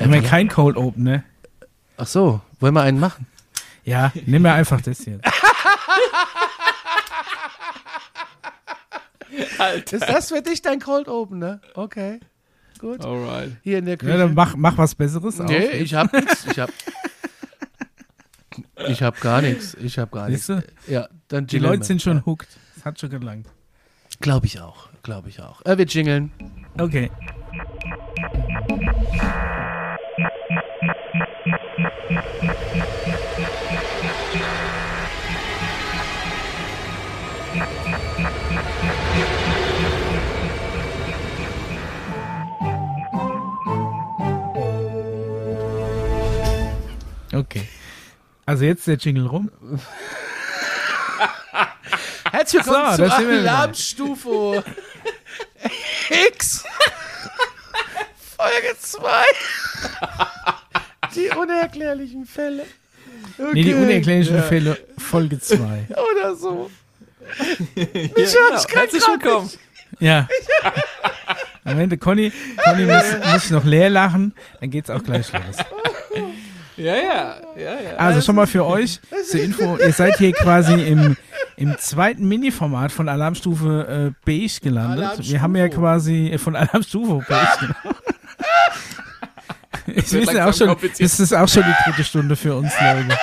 Haben wir kein Cold Open, ne? Ach so, wollen wir einen machen? Ja, nimm mir einfach das jetzt. Alter. Ist das für dich dein Cold Open, ne? Okay. Gut. Alright. Hier in der Küche. Ja, dann mach, mach was Besseres nee, auf. ich hab nichts. Ich hab, ich hab gar nichts. Ich hab gar nichts. Ja, dann Die Leute sind schon hooked. Das hat schon gelangt. Glaube ich auch. Glaube ich auch. Äh, wir jingeln. Okay. Okay. Also jetzt der Jingle rum. Herzlich willkommen so, zur Alarmstufe X. Folge 2. Die unerklärlichen Fälle. Okay. Nee, die unerklärlichen ja. Fälle, Folge 2. Oder so. ja, genau. Herzlich willkommen. Ja. Am Ende, Conny, Conny muss, muss noch leer lachen, dann geht's auch gleich los. Ja, ja, ja, ja. Also schon mal für euch zur Info, ihr seid hier quasi im, im zweiten Mini-Format von Alarmstufe äh, Beige gelandet. Alarmstufe. Wir haben ja quasi äh, von Alarmstufe Beige gelandet. Ich wissen auch schon, das ist auch schon die dritte Stunde für uns, Leute.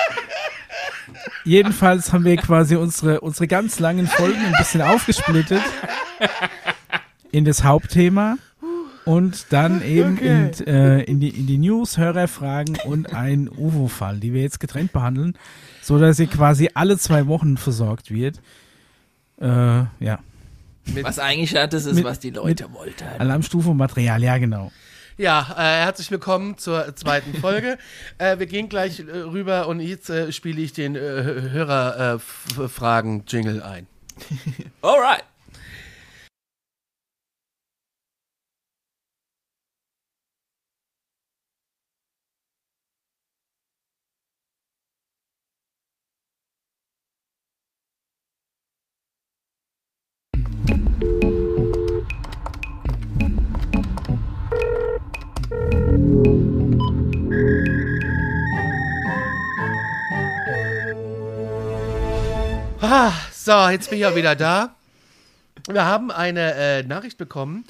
Jedenfalls haben wir quasi unsere, unsere ganz langen Folgen ein bisschen aufgesplittet in das Hauptthema und dann eben okay. in, äh, in, die, in die News, Hörerfragen und ein UFO-Fall, die wir jetzt getrennt behandeln, so dass sie quasi alle zwei Wochen versorgt wird. Äh, ja. was eigentlich ja das ist, mit, was die Leute wollten. Alarmstufe und Material, ja genau. Ja, äh, herzlich willkommen zur zweiten Folge. äh, wir gehen gleich äh, rüber und jetzt äh, spiele ich den äh, Hörerfragen-Jingle ein. Alright. Ah, so, jetzt bin ich auch wieder da. Wir haben eine äh, Nachricht bekommen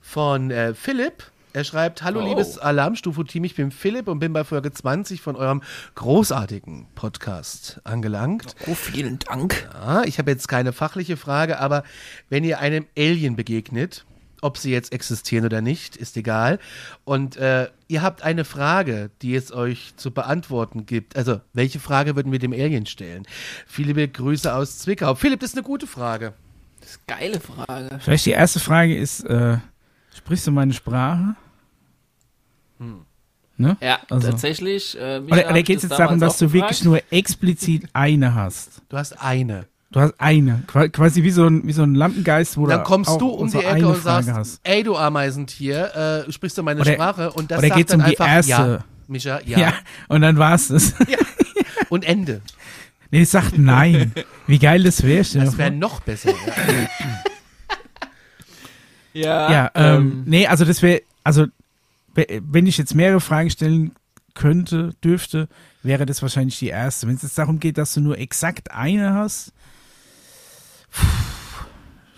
von äh, Philipp. Er schreibt: Hallo, oh. liebes Alarmstufe-Team, ich bin Philipp und bin bei Folge 20 von eurem großartigen Podcast angelangt. Oh, vielen Dank. Ja, ich habe jetzt keine fachliche Frage, aber wenn ihr einem Alien begegnet, ob sie jetzt existieren oder nicht, ist egal. Und äh, ihr habt eine Frage, die es euch zu beantworten gibt. Also, welche Frage würden wir dem Alien stellen? Viele Grüße aus Zwickau. Philipp, das ist eine gute Frage. Das ist eine geile Frage. Vielleicht die erste Frage ist, äh, sprichst du meine Sprache? Hm. Ne? Ja, also. tatsächlich. Äh, oder, oder geht es jetzt darum, dass du gefragt? wirklich nur explizit eine hast? Du hast eine. Du hast eine, quasi wie so ein, wie so ein Lampengeist, wo Dann kommst du um die Ecke und sagst, hast. ey du Ameisentier, äh, sprichst du meine oder, Sprache und das oder sagt geht's dann um einfach, die erste. ja, Micha, ja. ja. Und dann war's das. Ja. Und Ende. Nee, es sagt nein. Wie geil das wäre. Das wäre noch besser. Ja, ja ähm, ähm, nee, also das wäre, also wenn ich jetzt mehrere Fragen stellen könnte, dürfte, wäre das wahrscheinlich die erste. Wenn es jetzt darum geht, dass du nur exakt eine hast,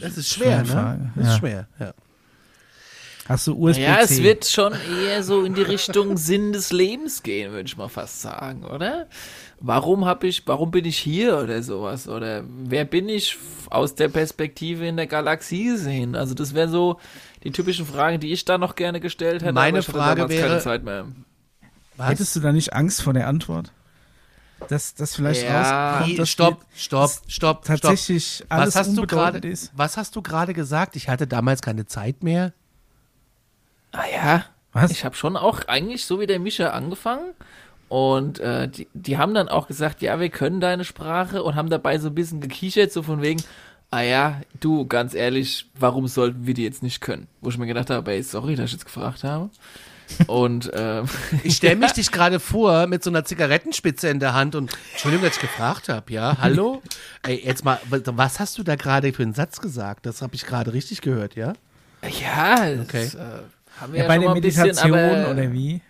das ist schwer, ne? Das ist schwer, ja. Hast du USB-C? Ja, es wird schon eher so in die Richtung Sinn des Lebens gehen, würde ich mal fast sagen, oder? Warum habe ich, warum bin ich hier oder sowas? Oder wer bin ich aus der Perspektive in der Galaxie gesehen? Also das wäre so die typischen Fragen, die ich da noch gerne gestellt hätte. Meine Frage wäre, keine Zeit mehr. Hättest du da nicht Angst vor der Antwort? Dass das vielleicht ja. rauskommt. Dass stopp, stopp, stopp, tatsächlich stopp. alles was hast du grade, ist. Was hast du gerade gesagt? Ich hatte damals keine Zeit mehr. Ah ja, was? Ich habe schon auch eigentlich so wie der Mischa angefangen und äh, die, die haben dann auch gesagt, ja, wir können deine Sprache und haben dabei so ein bisschen gekichert, so von wegen, ah ja, du, ganz ehrlich, warum sollten wir die jetzt nicht können? Wo ich mir gedacht habe, ey, sorry, dass ich jetzt gefragt habe. Und ähm, ich stelle mich dich gerade vor mit so einer Zigarettenspitze in der Hand und Entschuldigung, dass ich gefragt habe, ja, hallo? Ey, jetzt mal, was hast du da gerade für einen Satz gesagt? Das habe ich gerade richtig gehört, ja? Ja, okay. Das, äh, Haben wir ja, ja bei der Meditation bisschen, aber, oder wie?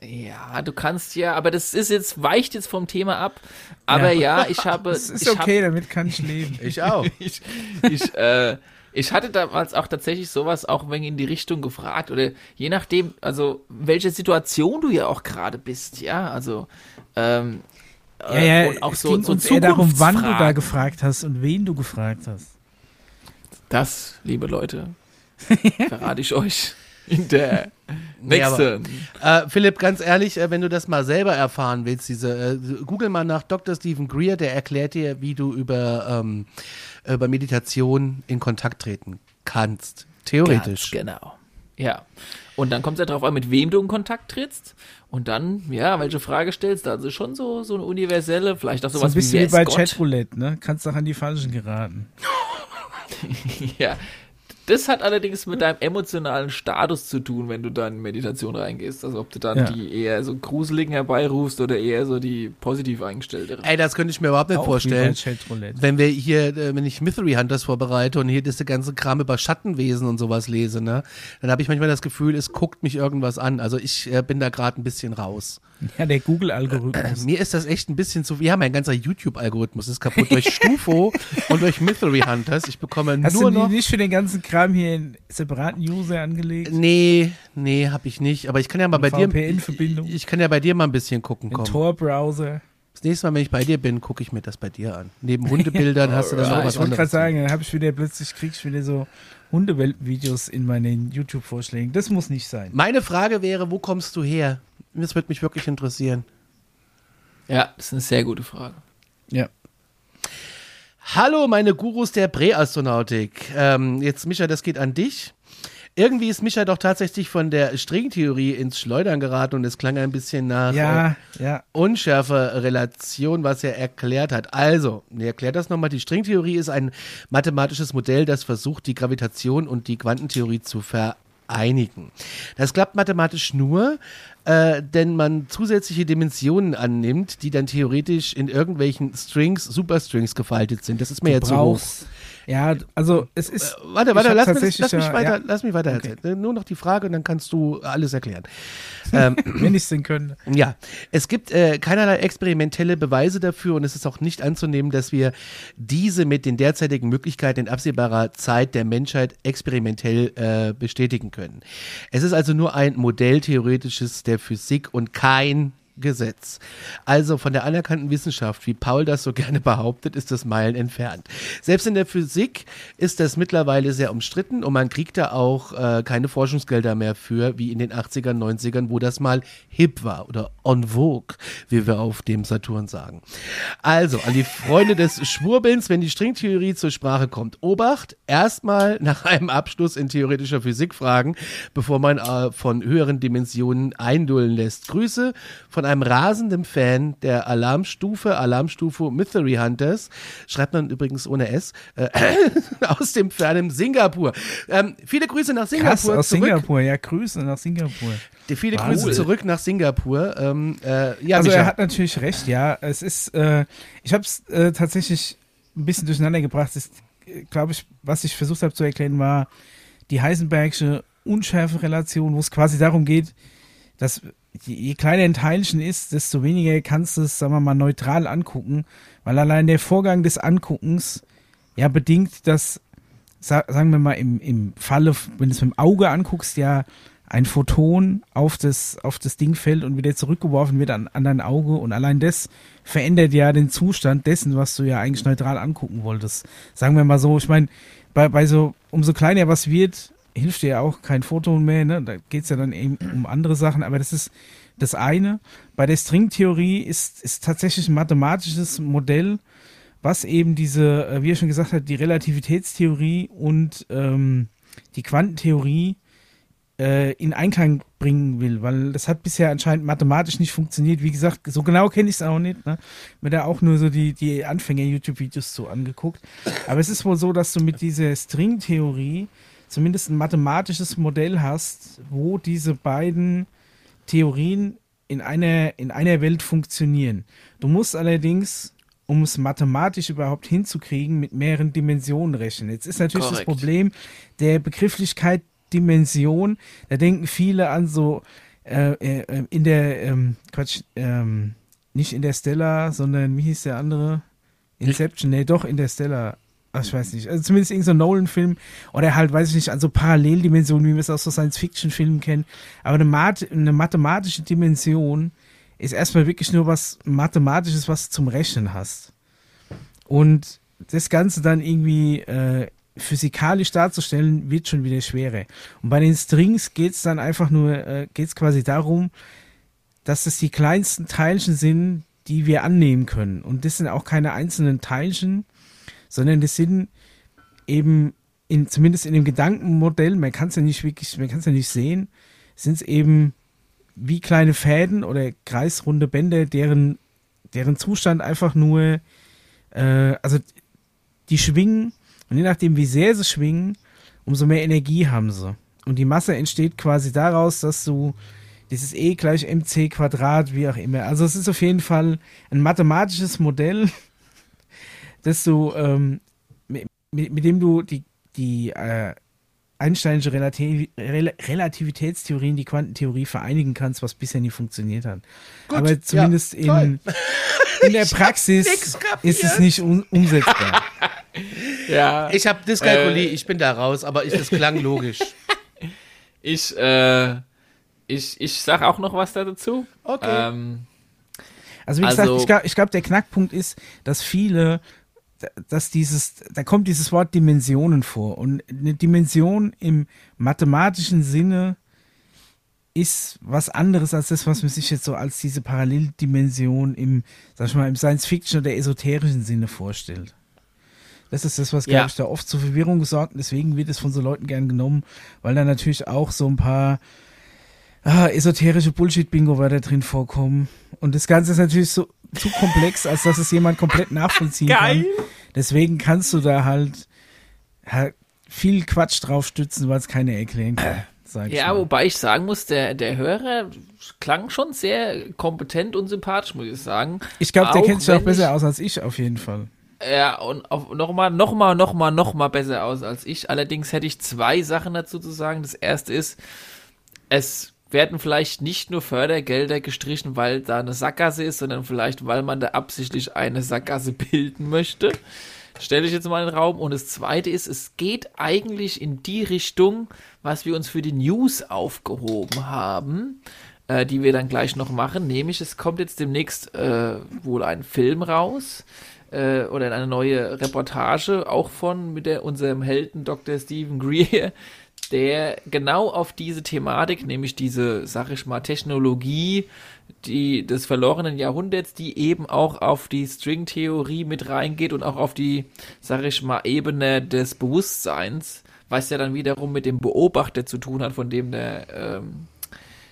Ja, du kannst ja, aber das ist jetzt, weicht jetzt vom Thema ab. Aber ja, ja ich habe. Das ist okay, hab, damit kann ich leben. ich auch. ich, ich, äh, ich hatte damals auch tatsächlich sowas auch wenn in die Richtung gefragt oder je nachdem, also welche Situation du ja auch gerade bist, ja, also ähm, ja, ja, äh, und auch so, ging so uns eher darum, wann du da gefragt hast und wen du gefragt hast. Das, liebe Leute, verrate ich euch in der nächsten. Nee, aber, äh, Philipp, ganz ehrlich, äh, wenn du das mal selber erfahren willst, diese, äh, google mal nach Dr. Stephen Greer, der erklärt dir, wie du über, ähm, über Meditation in Kontakt treten kannst. Theoretisch. Ganz genau. Ja. Und dann kommt es ja darauf an, mit wem du in Kontakt trittst. Und dann, ja, welche Frage stellst du? Also schon so, so eine universelle, vielleicht auch sowas so ein bisschen wie, wie bei Chatroulette, ne? Kannst doch an die Falschen geraten. ja, das hat allerdings mit deinem emotionalen Status zu tun, wenn du dann in Meditation reingehst. Also ob du dann ja. die eher so gruseligen herbeirufst oder eher so die positiv eingestellte. Ey, das könnte ich mir überhaupt nicht Auch vorstellen. Wenn wir hier, äh, wenn ich Mystery Hunters vorbereite und hier das ganze Kram über Schattenwesen und sowas lese, ne, dann habe ich manchmal das Gefühl, es guckt mich irgendwas an. Also ich äh, bin da gerade ein bisschen raus. Ja, der Google-Algorithmus. Äh, mir ist das echt ein bisschen zu. Ja, mein ganzer YouTube-Algorithmus ist kaputt durch Stufo und durch Mystery Hunters. Ich bekomme Hast nur du noch. nicht für den ganzen Kram hier einen separaten User angelegt? Nee, nee, habe ich nicht. Aber ich kann ja mal bei dir. VPN-Verbindung. Ich, ich, kann ja bei dir mal ein bisschen gucken. Ein Tor-Browser. Das nächste Mal, wenn ich bei dir bin, gucke ich mir das bei dir an. Neben Hundebildern hast du dann noch was Ich wollte gerade sagen, dann habe ich wieder plötzlich, krieg ich wieder so Hundewelpen-Videos in meinen YouTube-Vorschlägen. Das muss nicht sein. Meine Frage wäre, wo kommst du her? Das würde mich wirklich interessieren. Ja, das ist eine sehr gute Frage. Ja. Hallo, meine Gurus der Präastronautik. Ähm, jetzt, Micha, das geht an dich. Irgendwie ist Micha doch tatsächlich von der Stringtheorie ins Schleudern geraten und es klang ein bisschen nach ja, äh, ja. unschärfer Relation, was er erklärt hat. Also, er erklärt das nochmal. Die Stringtheorie ist ein mathematisches Modell, das versucht, die Gravitation und die Quantentheorie zu vereinigen. Das klappt mathematisch nur, äh, denn man zusätzliche Dimensionen annimmt, die dann theoretisch in irgendwelchen Strings, Superstrings gefaltet sind. Das ist mir du jetzt so hoch. Ja, also es ist. Äh, warte, warte, lass, mich, lass mich weiter, ja. lass mich weiter okay. erzählen. Nur noch die Frage und dann kannst du alles erklären. ähm, Wenn ich es denn könnte. Ja, es gibt äh, keinerlei experimentelle Beweise dafür und es ist auch nicht anzunehmen, dass wir diese mit den derzeitigen Möglichkeiten in absehbarer Zeit der Menschheit experimentell äh, bestätigen können. Es ist also nur ein Modell theoretisches der Physik und kein Gesetz. Also von der anerkannten Wissenschaft, wie Paul das so gerne behauptet, ist das Meilen entfernt. Selbst in der Physik ist das mittlerweile sehr umstritten und man kriegt da auch äh, keine Forschungsgelder mehr für, wie in den 80ern, 90ern, wo das mal hip war oder en vogue, wie wir auf dem Saturn sagen. Also an die Freunde des Schwurbelns, wenn die Stringtheorie zur Sprache kommt, Obacht, erstmal nach einem Abschluss in theoretischer Physik fragen, bevor man äh, von höheren Dimensionen eindullen lässt. Grüße von einem rasenden Fan der Alarmstufe, Alarmstufe Mystery Hunters, schreibt man übrigens ohne S, äh, aus dem fernen Singapur. Ähm, viele Grüße nach Singapur. Krass, aus zurück. Singapur, ja, Grüße nach Singapur. Die viele wow. Grüße zurück nach Singapur. Ähm, äh, ja, also Micha. er hat natürlich recht, ja. Es ist, äh, ich habe es äh, tatsächlich ein bisschen durcheinander gebracht. glaube ich, was ich versucht habe zu erklären, war die Heisenbergsche Unschärfe-Relation, wo es quasi darum geht, dass je kleiner ein Teilchen ist, desto weniger kannst du es, sagen wir mal, neutral angucken, weil allein der Vorgang des Anguckens ja bedingt, dass, sagen wir mal, im, im Falle, wenn du es mit dem Auge anguckst, ja ein Photon auf das, auf das Ding fällt und wieder zurückgeworfen wird an, an dein Auge und allein das verändert ja den Zustand dessen, was du ja eigentlich neutral angucken wolltest. Sagen wir mal so, ich meine, bei, bei so, umso kleiner was wird, hilft dir ja auch kein Foto mehr, ne? Da geht es ja dann eben um andere Sachen, aber das ist das eine. Bei der Stringtheorie ist, ist tatsächlich ein mathematisches Modell, was eben diese, äh, wie er schon gesagt hat, die Relativitätstheorie und ähm, die Quantentheorie äh, in Einklang bringen will, weil das hat bisher anscheinend mathematisch nicht funktioniert. Wie gesagt, so genau kenne ich es auch nicht. Ne? Mir da auch nur so die, die Anfänger-YouTube-Videos so angeguckt. Aber es ist wohl so, dass du mit dieser Stringtheorie zumindest ein mathematisches Modell hast, wo diese beiden Theorien in einer, in einer Welt funktionieren. Du musst allerdings, um es mathematisch überhaupt hinzukriegen, mit mehreren Dimensionen rechnen. Jetzt ist natürlich Korrekt. das Problem der Begrifflichkeit Dimension, da denken viele an so äh, äh, in der, ähm, Quatsch, ähm, nicht in der Stella, sondern wie hieß der andere? Inception, nee, doch in der Stella. Ach, ich weiß nicht. Also zumindest irgendein so Nolan-Film oder halt, weiß ich nicht, an so Paralleldimensionen, wie wir es aus so Science-Fiction-Filmen kennen. Aber eine, Math eine mathematische Dimension ist erstmal wirklich nur was Mathematisches, was du zum Rechnen hast. Und das Ganze dann irgendwie äh, physikalisch darzustellen, wird schon wieder schwerer. Und bei den Strings geht es dann einfach nur, äh, geht es quasi darum, dass es die kleinsten Teilchen sind, die wir annehmen können. Und das sind auch keine einzelnen Teilchen, sondern das sind eben in, zumindest in dem Gedankenmodell, man kann es ja nicht wirklich, man kann es ja nicht sehen, sind es eben wie kleine Fäden oder kreisrunde Bänder, deren, deren Zustand einfach nur, äh, also die schwingen und je nachdem, wie sehr sie schwingen, umso mehr Energie haben sie. Und die Masse entsteht quasi daraus, dass du dieses E gleich mc Quadrat, wie auch immer. Also es ist auf jeden Fall ein mathematisches Modell, dass du, ähm, mit, mit, dem du die, die äh, Einsteinische Relativ Rel Relativitätstheorien, die Quantentheorie vereinigen kannst, was bisher nie funktioniert hat. Gut, Aber zumindest ja, in, in der Praxis ist es nicht un umsetzbar. ja. Ich habe Dyskalkulie, äh, ich bin da raus, aber ich, das klang logisch. Ich, äh, ich, ich sag auch noch was dazu. Okay. Ähm, also wie also, gesagt, ich glaube, glaub, der Knackpunkt ist, dass viele dass dieses, da kommt dieses Wort Dimensionen vor. Und eine Dimension im mathematischen Sinne ist was anderes als das, was man sich jetzt so als diese Paralleldimension im, sag ich mal, im Science-Fiction oder esoterischen Sinne vorstellt. Das ist das, was, glaube ja. ich, da oft zur Verwirrung gesorgt und deswegen wird es von so Leuten gern genommen, weil da natürlich auch so ein paar ah, esoterische Bullshit-Bingo-Wörter drin vorkommen. Und das Ganze ist natürlich so zu komplex, als dass es jemand komplett nachvollziehen Geil. kann. Deswegen kannst du da halt, viel Quatsch drauf stützen, weil es keine Erklärung gibt. ja, mal. wobei ich sagen muss, der, der Hörer klang schon sehr kompetent und sympathisch, muss ich sagen. Ich glaube, der kennt sich auch besser aus als ich, auf jeden Fall. Ja, und nochmal, nochmal, nochmal, nochmal besser aus als ich. Allerdings hätte ich zwei Sachen dazu zu sagen. Das erste ist, es werden vielleicht nicht nur Fördergelder gestrichen, weil da eine Sackgasse ist, sondern vielleicht, weil man da absichtlich eine Sackgasse bilden möchte. Stelle ich jetzt mal in den Raum. Und das zweite ist, es geht eigentlich in die Richtung, was wir uns für die News aufgehoben haben, äh, die wir dann gleich noch machen. Nämlich, es kommt jetzt demnächst äh, wohl ein Film raus äh, oder eine neue Reportage, auch von mit der, unserem Helden Dr. Stephen Greer, der genau auf diese Thematik, nämlich diese, sag ich mal, Technologie die, des verlorenen Jahrhunderts, die eben auch auf die Stringtheorie mit reingeht und auch auf die, sag ich mal, Ebene des Bewusstseins, was ja dann wiederum mit dem Beobachter zu tun hat, von dem der, ähm,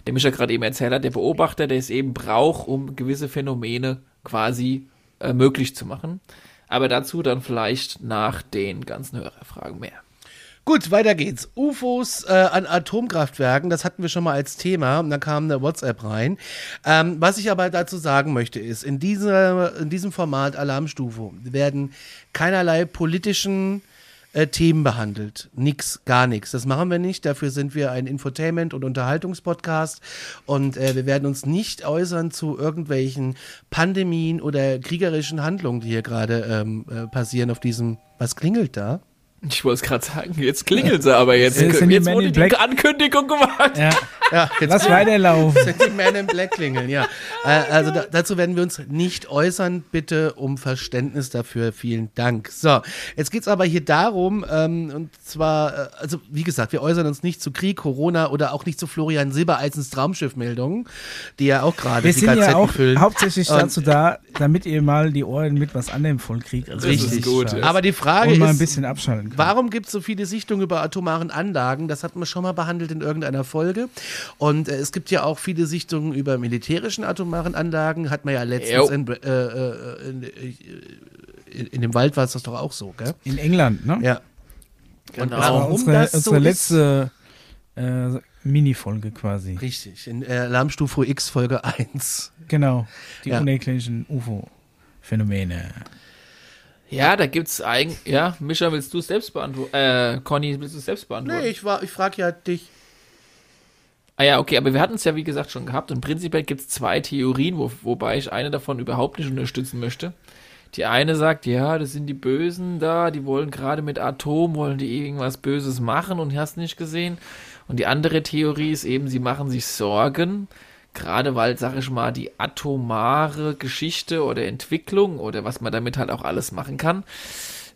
der Mischa gerade eben erzählt hat, der Beobachter, der es eben braucht, um gewisse Phänomene quasi äh, möglich zu machen. Aber dazu dann vielleicht nach den ganzen Hörerfragen mehr. Gut, weiter geht's. UFOs äh, an Atomkraftwerken, das hatten wir schon mal als Thema und dann kam eine WhatsApp rein. Ähm, was ich aber dazu sagen möchte ist, in, dieser, in diesem Format Alarmstufe werden keinerlei politischen äh, Themen behandelt. Nix, gar nichts. Das machen wir nicht. Dafür sind wir ein Infotainment- und Unterhaltungspodcast und äh, wir werden uns nicht äußern zu irgendwelchen Pandemien oder kriegerischen Handlungen, die hier gerade ähm, äh, passieren auf diesem. Was klingelt da? Ich wollte es gerade sagen, jetzt klingelt sie aber jetzt. Jetzt, jetzt wurde die Black. Ankündigung gemacht. Ja, ja jetzt Lass weiterlaufen. Sind die Men in Black klingeln, ja. Äh, also da, dazu werden wir uns nicht äußern. Bitte um Verständnis dafür. Vielen Dank. So, jetzt geht es aber hier darum, ähm, und zwar, äh, also wie gesagt, wir äußern uns nicht zu Krieg, Corona oder auch nicht zu Florian Silbereisens Traumschiffmeldungen, die ja auch gerade die sind ja auch füllen. hauptsächlich dazu da, damit ihr mal die Ohren mit was anderem voll kriegt. Also Richtig. gut. Aber die Frage Und mal ein bisschen abschalten kann. Warum gibt es so viele Sichtungen über atomaren Anlagen? Das hatten wir schon mal behandelt in irgendeiner Folge. Und äh, es gibt ja auch viele Sichtungen über militärischen atomaren Anlagen. Hat man ja letztens in, äh, äh, in, in, in, dem Wald war es das doch auch so, gell? In England, ne? Ja. Genau. warum unsere, das so unsere letzte äh, Mini-Folge quasi. Richtig, in äh, Alarmstufe X Folge 1. Genau, die ja. unerklärlichen UFO-Phänomene. Ja, da gibt's eigentlich, ja, Mischa, willst du selbst beantworten? Äh, Conny, willst du selbst beantworten? Nee, ich, war, ich frage ja dich. Ah ja, okay, aber wir hatten es ja wie gesagt schon gehabt und prinzipiell gibt es zwei Theorien, wo, wobei ich eine davon überhaupt nicht unterstützen möchte. Die eine sagt, ja, das sind die Bösen da, die wollen gerade mit Atom, wollen die irgendwas Böses machen und hast nicht gesehen. Und die andere Theorie ist eben, sie machen sich Sorgen, gerade weil, sag ich mal, die atomare Geschichte oder Entwicklung oder was man damit halt auch alles machen kann,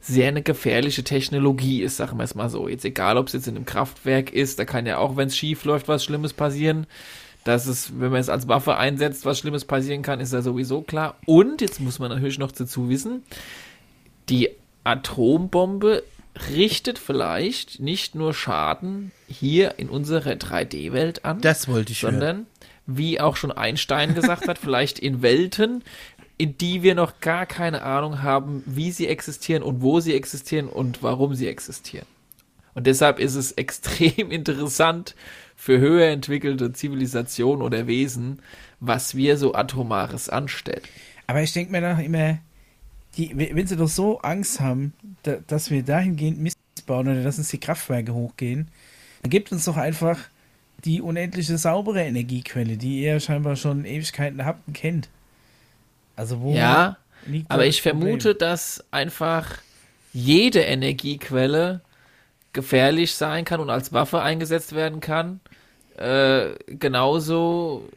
sehr eine gefährliche Technologie ist, sagen wir es mal so. Jetzt egal, ob es jetzt in einem Kraftwerk ist, da kann ja auch, wenn es schief läuft, was Schlimmes passieren. Dass es, wenn man es als Waffe einsetzt, was Schlimmes passieren kann, ist ja sowieso klar. Und jetzt muss man natürlich noch dazu wissen, die Atombombe richtet vielleicht nicht nur Schaden hier in unserer 3D-Welt an. Das wollte ich Sondern, hören. Wie auch schon Einstein gesagt hat, vielleicht in Welten, in die wir noch gar keine Ahnung haben, wie sie existieren und wo sie existieren und warum sie existieren. Und deshalb ist es extrem interessant für höher entwickelte Zivilisationen oder Wesen, was wir so Atomares anstellen. Aber ich denke mir doch immer, die, wenn sie doch so Angst haben, da, dass wir dahingehend missbauen oder dass uns die Kraftwerke hochgehen, dann gibt uns doch einfach die unendliche saubere Energiequelle, die ihr scheinbar schon Ewigkeiten habt und kennt. Also wo ja, aber ich Problem? vermute, dass einfach jede Energiequelle gefährlich sein kann und als Waffe eingesetzt werden kann. Äh, genauso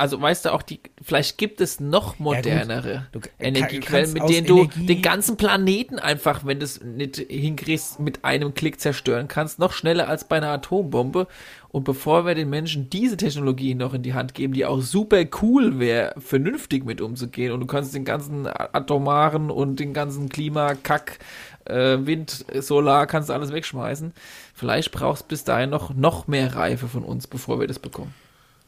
also weißt du auch, die, vielleicht gibt es noch modernere ja, Energiequellen, mit denen du Energie den ganzen Planeten einfach, wenn du es nicht hinkriegst, mit einem Klick zerstören kannst, noch schneller als bei einer Atombombe. Und bevor wir den Menschen diese Technologie noch in die Hand geben, die auch super cool wäre, vernünftig mit umzugehen, und du kannst den ganzen atomaren und den ganzen Klimakack, äh, Wind, Solar, kannst du alles wegschmeißen. Vielleicht brauchst bis dahin noch, noch mehr Reife von uns, bevor wir das bekommen.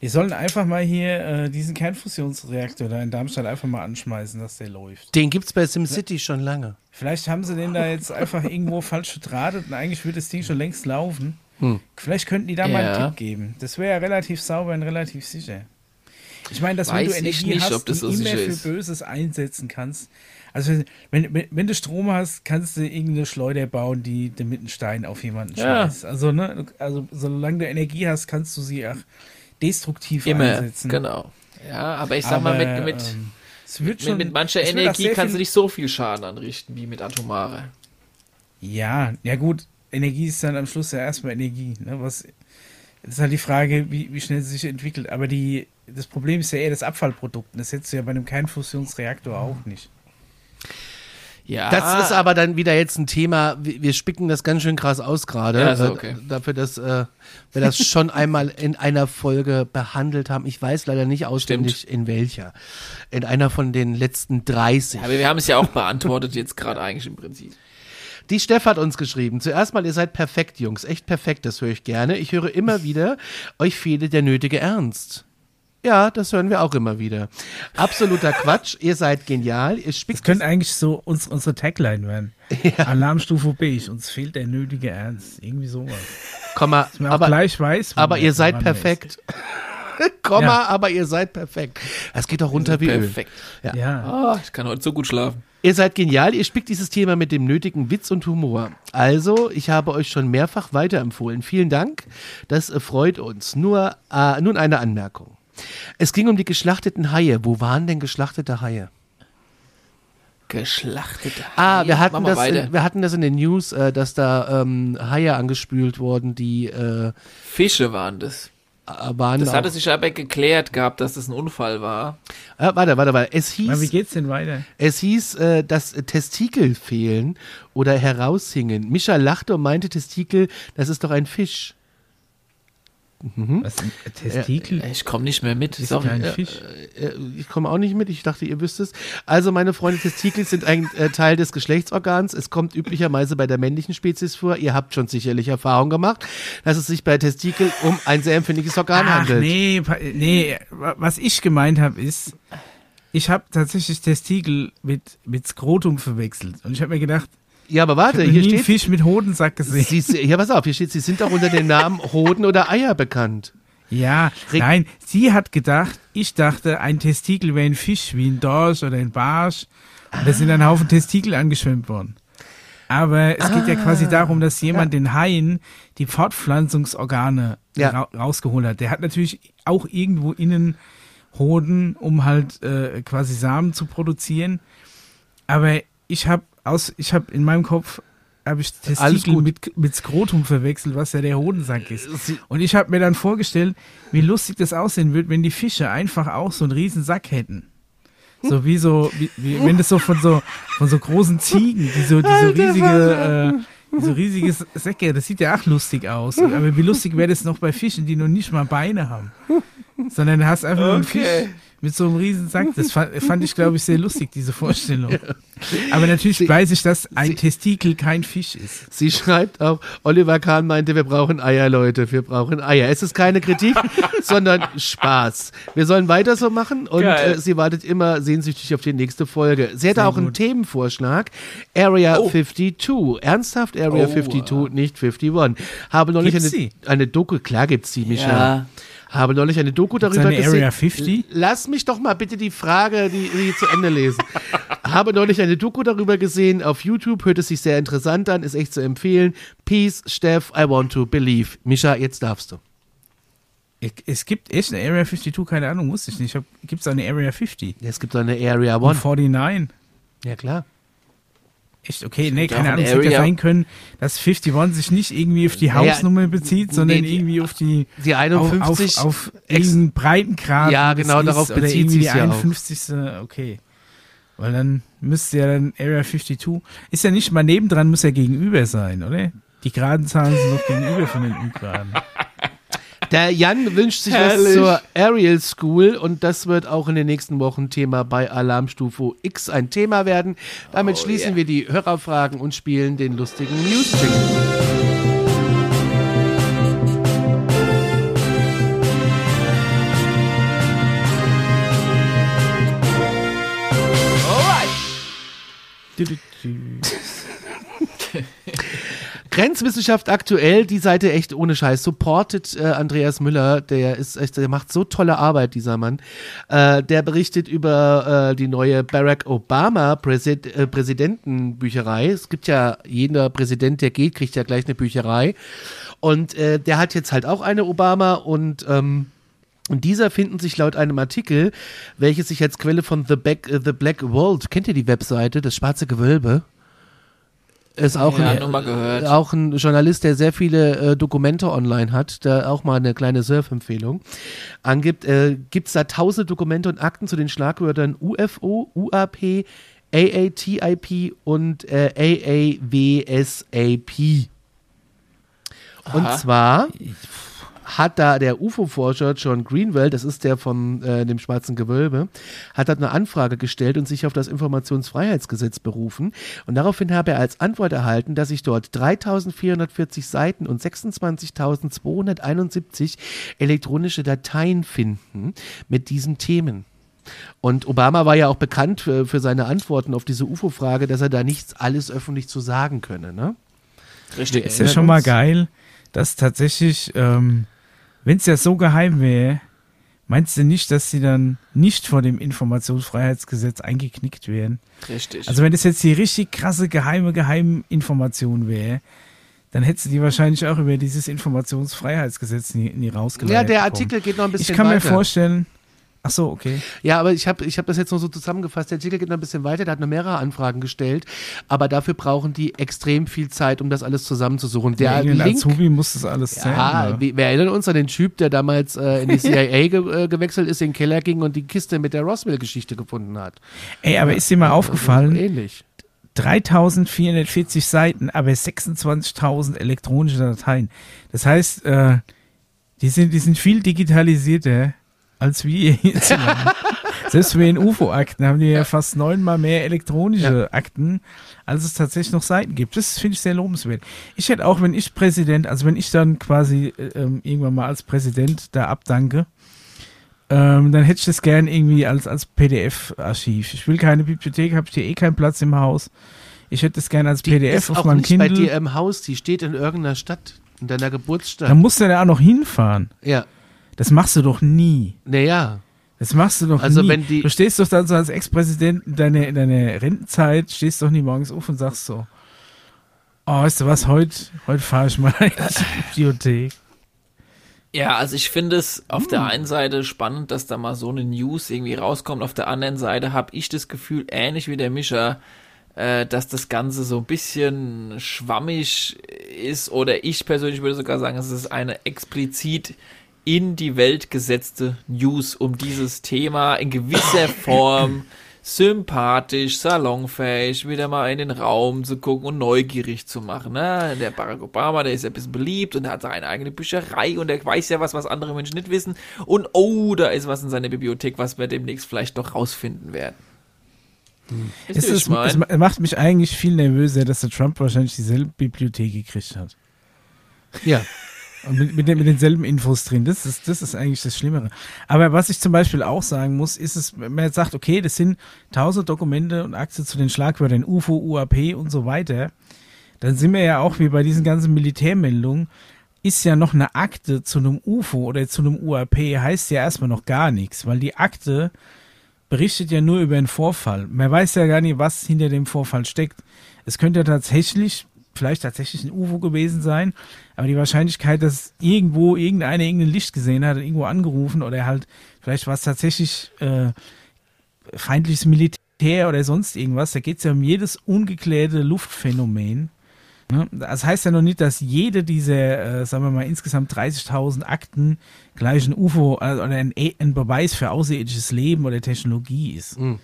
Die sollen einfach mal hier äh, diesen Kernfusionsreaktor da in Darmstadt einfach mal anschmeißen, dass der läuft. Den gibt es bei SimCity schon lange. Vielleicht haben sie den da jetzt einfach irgendwo falsch verdrahtet und eigentlich würde das Ding schon längst laufen. Hm. Vielleicht könnten die da ja. mal einen Tipp geben. Das wäre ja relativ sauber und relativ sicher. Ich meine, dass Weiß wenn du Energie nicht, hast so immer für. Böses einsetzen kannst. Also wenn, wenn, wenn, du Strom hast, kannst du irgendeine Schleuder bauen, die mit einem Stein auf jemanden ja. schmeißt. Also, ne, also solange du Energie hast, kannst du sie auch destruktiv Immer, einsetzen. Genau. Ja, aber ich sag aber, mal, mit, mit, ähm, mit, schon, mit, mancher Energie kannst du nicht so viel Schaden anrichten wie mit Atomare. Ja, ja gut, Energie ist dann am Schluss ja erstmal Energie. Ne? Was, das ist halt die Frage, wie, wie schnell sie sich entwickelt. Aber die, das Problem ist ja eher das Abfallprodukt. Das hättest du ja bei einem Kernfusionsreaktor auch nicht. Ja. Das ist aber dann wieder jetzt ein Thema, wir spicken das ganz schön krass aus gerade. Ja, also okay. Dafür, dass äh, wir das schon einmal in einer Folge behandelt haben. Ich weiß leider nicht auswendig Stimmt. in welcher. In einer von den letzten 30. Ja, aber wir haben es ja auch beantwortet jetzt gerade eigentlich im Prinzip. Die Steff hat uns geschrieben. Zuerst mal, ihr seid perfekt, Jungs. Echt perfekt, das höre ich gerne. Ich höre immer wieder, euch fehle der nötige Ernst. Ja, das hören wir auch immer wieder. Absoluter Quatsch. Ihr seid genial. Ihr spickt das könnte eigentlich so uns, unsere Tagline werden. Ja. Alarmstufe B. Uns fehlt der nötige Ernst. Irgendwie sowas. Komma, aber, gleich weiß, aber ihr seid perfekt. Komma, ja. aber ihr seid perfekt. Es geht doch runter wie perfekt. Öl. Ja. ja. Oh, ich kann heute so gut schlafen. Ihr seid genial, ihr spickt dieses Thema mit dem nötigen Witz und Humor. Also, ich habe euch schon mehrfach weiterempfohlen. Vielen Dank, das freut uns. Nur, äh, nun eine Anmerkung. Es ging um die geschlachteten Haie. Wo waren denn geschlachtete Haie? Geschlachtete Haie. Ah, wir hatten, das, in, wir hatten das in den News, äh, dass da ähm, Haie angespült wurden, die äh, Fische waren das. Waren das hatte sich aber geklärt gehabt, dass das ein Unfall war. Äh, warte, warte, warte. Es hieß. wie geht's denn weiter? Es hieß, äh, dass Testikel fehlen oder heraushingen. Micha lachte und meinte Testikel, das ist doch ein Fisch. Mhm. Was, Testikel? Äh, ich komme nicht mehr mit. Ist auch ein Fisch. Äh, äh, ich komme auch nicht mit. Ich dachte, ihr wüsst es. Also, meine Freunde, Testikel sind ein äh, Teil des Geschlechtsorgans. Es kommt üblicherweise bei der männlichen Spezies vor. Ihr habt schon sicherlich Erfahrung gemacht, dass es sich bei Testikel um ein sehr empfindliches Organ Ach, handelt. Nee, nee, was ich gemeint habe, ist, ich habe tatsächlich Testikel mit, mit Skrotum verwechselt. Und ich habe mir gedacht, ja, aber warte, hier steht. Fisch mit Hodensack gesehen. Sie, ja, pass auf, hier steht, sie sind auch unter dem Namen Hoden oder Eier bekannt. Ja, Re nein, sie hat gedacht, ich dachte, ein Testikel wäre ein Fisch, wie ein Dorsch oder ein Barsch. Und da sind ein Haufen Testikel angeschwemmt worden. Aber es geht ja quasi darum, dass jemand den Haien die Fortpflanzungsorgane Ja. ra rausgeholt hat. Der hat natürlich auch irgendwo innen Hoden, um halt äh, quasi Samen zu produzieren. Aber ich habe aus, ich habe in meinem Kopf habe ich Testikel mit, mit Skrotum verwechselt, was ja der Hodensack ist. Sie- Und ich habe mir dann vorgestellt, wie lustig das aussehen würde, wenn die Fische einfach auch so einen riesen Sack hätten. So wie so, wie, wie wenn das so von so von so großen Ziegen, die so, die so riesige, äh, die so riesige Säcke, das sieht ja auch lustig aus. Aber wie lustig wäre das noch bei Fischen, die noch nicht mal Beine haben. Sondern du hast einfach nur einen Fisch mit so einem riesen Sack. Das fand, fand ich, glaube ich, sehr lustig, diese Vorstellung. Aber natürlich Sie- weiß ich, dass ein Sie- Testikel kein Fisch ist. Sie schreibt auch, Oliver Kahn meinte, wir brauchen Eier, Leute, wir brauchen Eier. Es ist keine Kritik, sondern Spaß. Wir sollen weiter so machen und äh, sie wartet immer sehnsüchtig auf die nächste Folge. Sie hätte Sehr auch einen gut. Themenvorschlag. Area Oh. 52. Ernsthaft Area Oh, 52, nicht 51. Habe neulich Gibt's eine, die? eine Doku, klar gibt's die, Micha. Ja. Habe neulich eine Doku darüber eine gesehen. Area 50? Lass mich doch mal bitte die Frage, die, die zu Ende lesen. Habe neulich eine Doku darüber gesehen auf YouTube, hört es sich sehr interessant an, ist echt zu empfehlen. Peace, Steff, I want to believe. Mischa, jetzt darfst du. Es gibt echt eine Area 52, keine Ahnung, wusste ich nicht. Gibt es eine Area 50? Es gibt eine Area Und 1. 49? Ja, klar. Echt, okay, nee, keine Ahnung. Es hätte ja sein können, dass 51 sich nicht irgendwie auf die Hausnummer bezieht, sondern nee, die- irgendwie auf die Die auf, 51. auf, auf ex- irgendeinen Breitengrad. Ja, genau, ist, darauf oder bezieht sie's die ja auch. 51. Okay. Weil dann müsste ja dann Area 52. Ist ja nicht mal nebendran, muss ja gegenüber sein, oder? Die geraden Zahlen sind noch gegenüber von den ungeraden. Der Jan wünscht sich was Herrlich. zur Aerial School und das wird auch in den nächsten Wochen Thema bei Alarmstufe X ein Thema werden. Damit Oh, schließen yeah. wir die Hörerfragen und spielen den lustigen du, du. Grenzwissenschaft aktuell, die Seite echt ohne Scheiß, supportet äh, Andreas Müller, der ist echt, der macht so tolle Arbeit, dieser Mann. Äh, der berichtet über äh, die neue Barack Obama Präsid äh, Präsidentenbücherei. Es gibt ja, jeder Präsident, der geht, kriegt ja gleich eine Bücherei. Und äh, der hat jetzt halt auch eine Obama und ähm, und dieser finden sich laut einem Artikel, welches sich als Quelle von The, Back, äh, The Black World, kennt ihr die Webseite, das schwarze Gewölbe? Ist auch Ja, ein, auch ein Journalist, der sehr viele äh, Dokumente online hat, da auch mal eine kleine Surf-Empfehlung angibt, äh, gibt es da tausend Dokumente und Akten zu den Schlagwörtern UFO, UAP, AATIP und äh, AAWSAP. Und Aha. zwar hat da der UFO-Forscher John Greenwald, das ist der von äh, dem Schwarzen Gewölbe, hat da eine Anfrage gestellt und sich auf das Informationsfreiheitsgesetz berufen. Und daraufhin habe er als Antwort erhalten, dass sich dort 3440 Seiten und 26.271 elektronische Dateien finden mit diesen Themen. Und Obama war ja auch bekannt für, für seine Antworten auf diese UFO-Frage, dass er da nichts alles öffentlich zu sagen könne. Ne? Richtig. Ist ja schon mal geil, dass tatsächlich, ähm, wenn es ja so geheim wäre, meinst du nicht, dass sie dann nicht vor dem Informationsfreiheitsgesetz eingeknickt wären? Richtig. Also wenn das jetzt die richtig krasse geheime Geheiminformation wäre, dann hättest du die wahrscheinlich auch über dieses Informationsfreiheitsgesetz nie, nie rausgeleitet. Ja, der bekommen. Artikel geht noch ein bisschen Ich kann mir weiter. vorstellen, ach so, okay. Ja, aber ich habe ich hab das jetzt nur so zusammengefasst. Der Artikel geht noch ein bisschen weiter, der hat noch mehrere Anfragen gestellt, aber dafür brauchen die extrem viel Zeit, um das alles zusammenzusuchen. Der Link, Azubi muss das alles zählen. ja, wir, wir erinnern uns an den Typ, der damals äh, in die CIA ge, äh, gewechselt ist, in den Keller ging und die Kiste mit der Roswell-Geschichte gefunden hat. Ey, aber ist dir mal aufgefallen, ähnlich. 3440 Seiten, aber 26.000 elektronische Dateien. Das heißt, äh, die, sind, die sind viel digitalisierter als wir jetzt. Selbst bei den UFO-Akten haben die ja fast neunmal mehr elektronische Akten, als es tatsächlich noch Seiten gibt. Das finde ich sehr lobenswert. Ich hätte auch, wenn ich Präsident, also wenn ich dann quasi äh, ähm, irgendwann mal als Präsident da abdanke, ähm, dann hätte ich das gern irgendwie als, als PDF-Archiv. Ich will keine Bibliothek, habe ich hier eh keinen Platz im Haus. Ich hätte das gerne als Die PDF ist auf auch meinem nicht bei dir im Haus, die steht in irgendeiner Stadt, in deiner Geburtsstadt. Dann musst du da auch noch hinfahren. ja, Das machst du doch nie. naja. Das machst du doch Also nie. wenn die- du stehst doch dann so als Ex-Präsident in deiner in deine Rentenzeit, stehst doch nie morgens auf und sagst so, oh, weißt du was, heute, heute fahre ich mal in die Bibliothek. Ja, also ich finde es auf der einen Seite spannend, dass da mal so eine News irgendwie rauskommt. Auf der anderen Seite habe ich das Gefühl, ähnlich wie der Mischer, äh, dass das Ganze so ein bisschen schwammig ist. Oder ich persönlich würde sogar sagen, es ist eine explizit in die Welt gesetzte News um dieses Thema in gewisser Form sympathisch, salonfähig, wieder mal in den Raum zu gucken und neugierig zu machen. Ne? Der Barack Obama, der ist ja ein bisschen beliebt und der hat seine eigene Bücherei und der weiß ja was, was andere Menschen nicht wissen. Und oh, da ist was in seiner Bibliothek, was wir demnächst vielleicht doch rausfinden werden. Wisst Es, ist, es ma- macht mich eigentlich viel nervöser, dass der Trump wahrscheinlich dieselbe Bibliothek gekriegt hat. Ja. Mit, mit, mit denselben Infos drin. Das ist, das ist eigentlich das Schlimmere. Aber was ich zum Beispiel auch sagen muss, ist es, wenn man jetzt sagt, okay, das sind tausend Dokumente und Akte zu den Schlagwörtern UFO, UAP und so weiter, dann sind wir ja auch wie bei diesen ganzen Militärmeldungen, ist ja noch eine Akte zu einem UFO oder zu einem UAP, heißt ja erstmal noch gar nichts, weil die Akte berichtet ja nur über einen Vorfall. Man weiß ja gar nicht, was hinter dem Vorfall steckt. Es könnte ja tatsächlich, vielleicht tatsächlich ein UFO gewesen sein, aber die Wahrscheinlichkeit, dass irgendwo irgendeiner irgendein Licht gesehen hat, irgendwo angerufen oder halt, vielleicht war es tatsächlich äh, feindliches Militär oder sonst irgendwas, da geht es ja um jedes ungeklärte Luftphänomen. Ne? Das heißt ja noch nicht, dass jede dieser, äh, sagen wir mal, insgesamt 30.000 Akten gleich ein UFO äh, oder ein, ein Beweis für außerirdisches Leben oder Technologie ist. Mhm.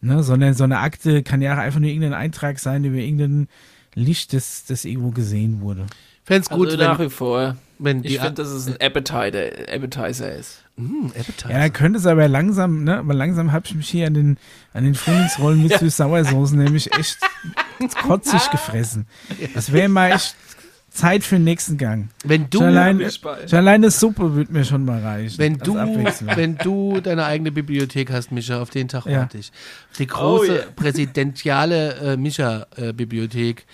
Ne? Sondern so eine Akte kann ja auch einfach nur irgendein Eintrag sein über irgendein Licht, das, das irgendwo gesehen wurde. Fände es gut, also nach wenn, wie vor. wenn die Ich finde, dass es ein Appetizer, Appetizer ist. Mm, Appetizer. Ja, könnte es aber langsam, ne, aber langsam habe ich mich hier an den, an den Frühlingsrollen mit Süß-Sauersoßen nämlich echt kotzig gefressen. Das wäre mal echt Zeit für den nächsten Gang. wenn du, Schon allein, alleine Suppe würde mir schon mal reichen. wenn du, wenn du deine eigene Bibliothek hast, Micha, auf den Tag Ja. warte ich. Die große Oh yeah. präsidentiale äh, Micha-Bibliothek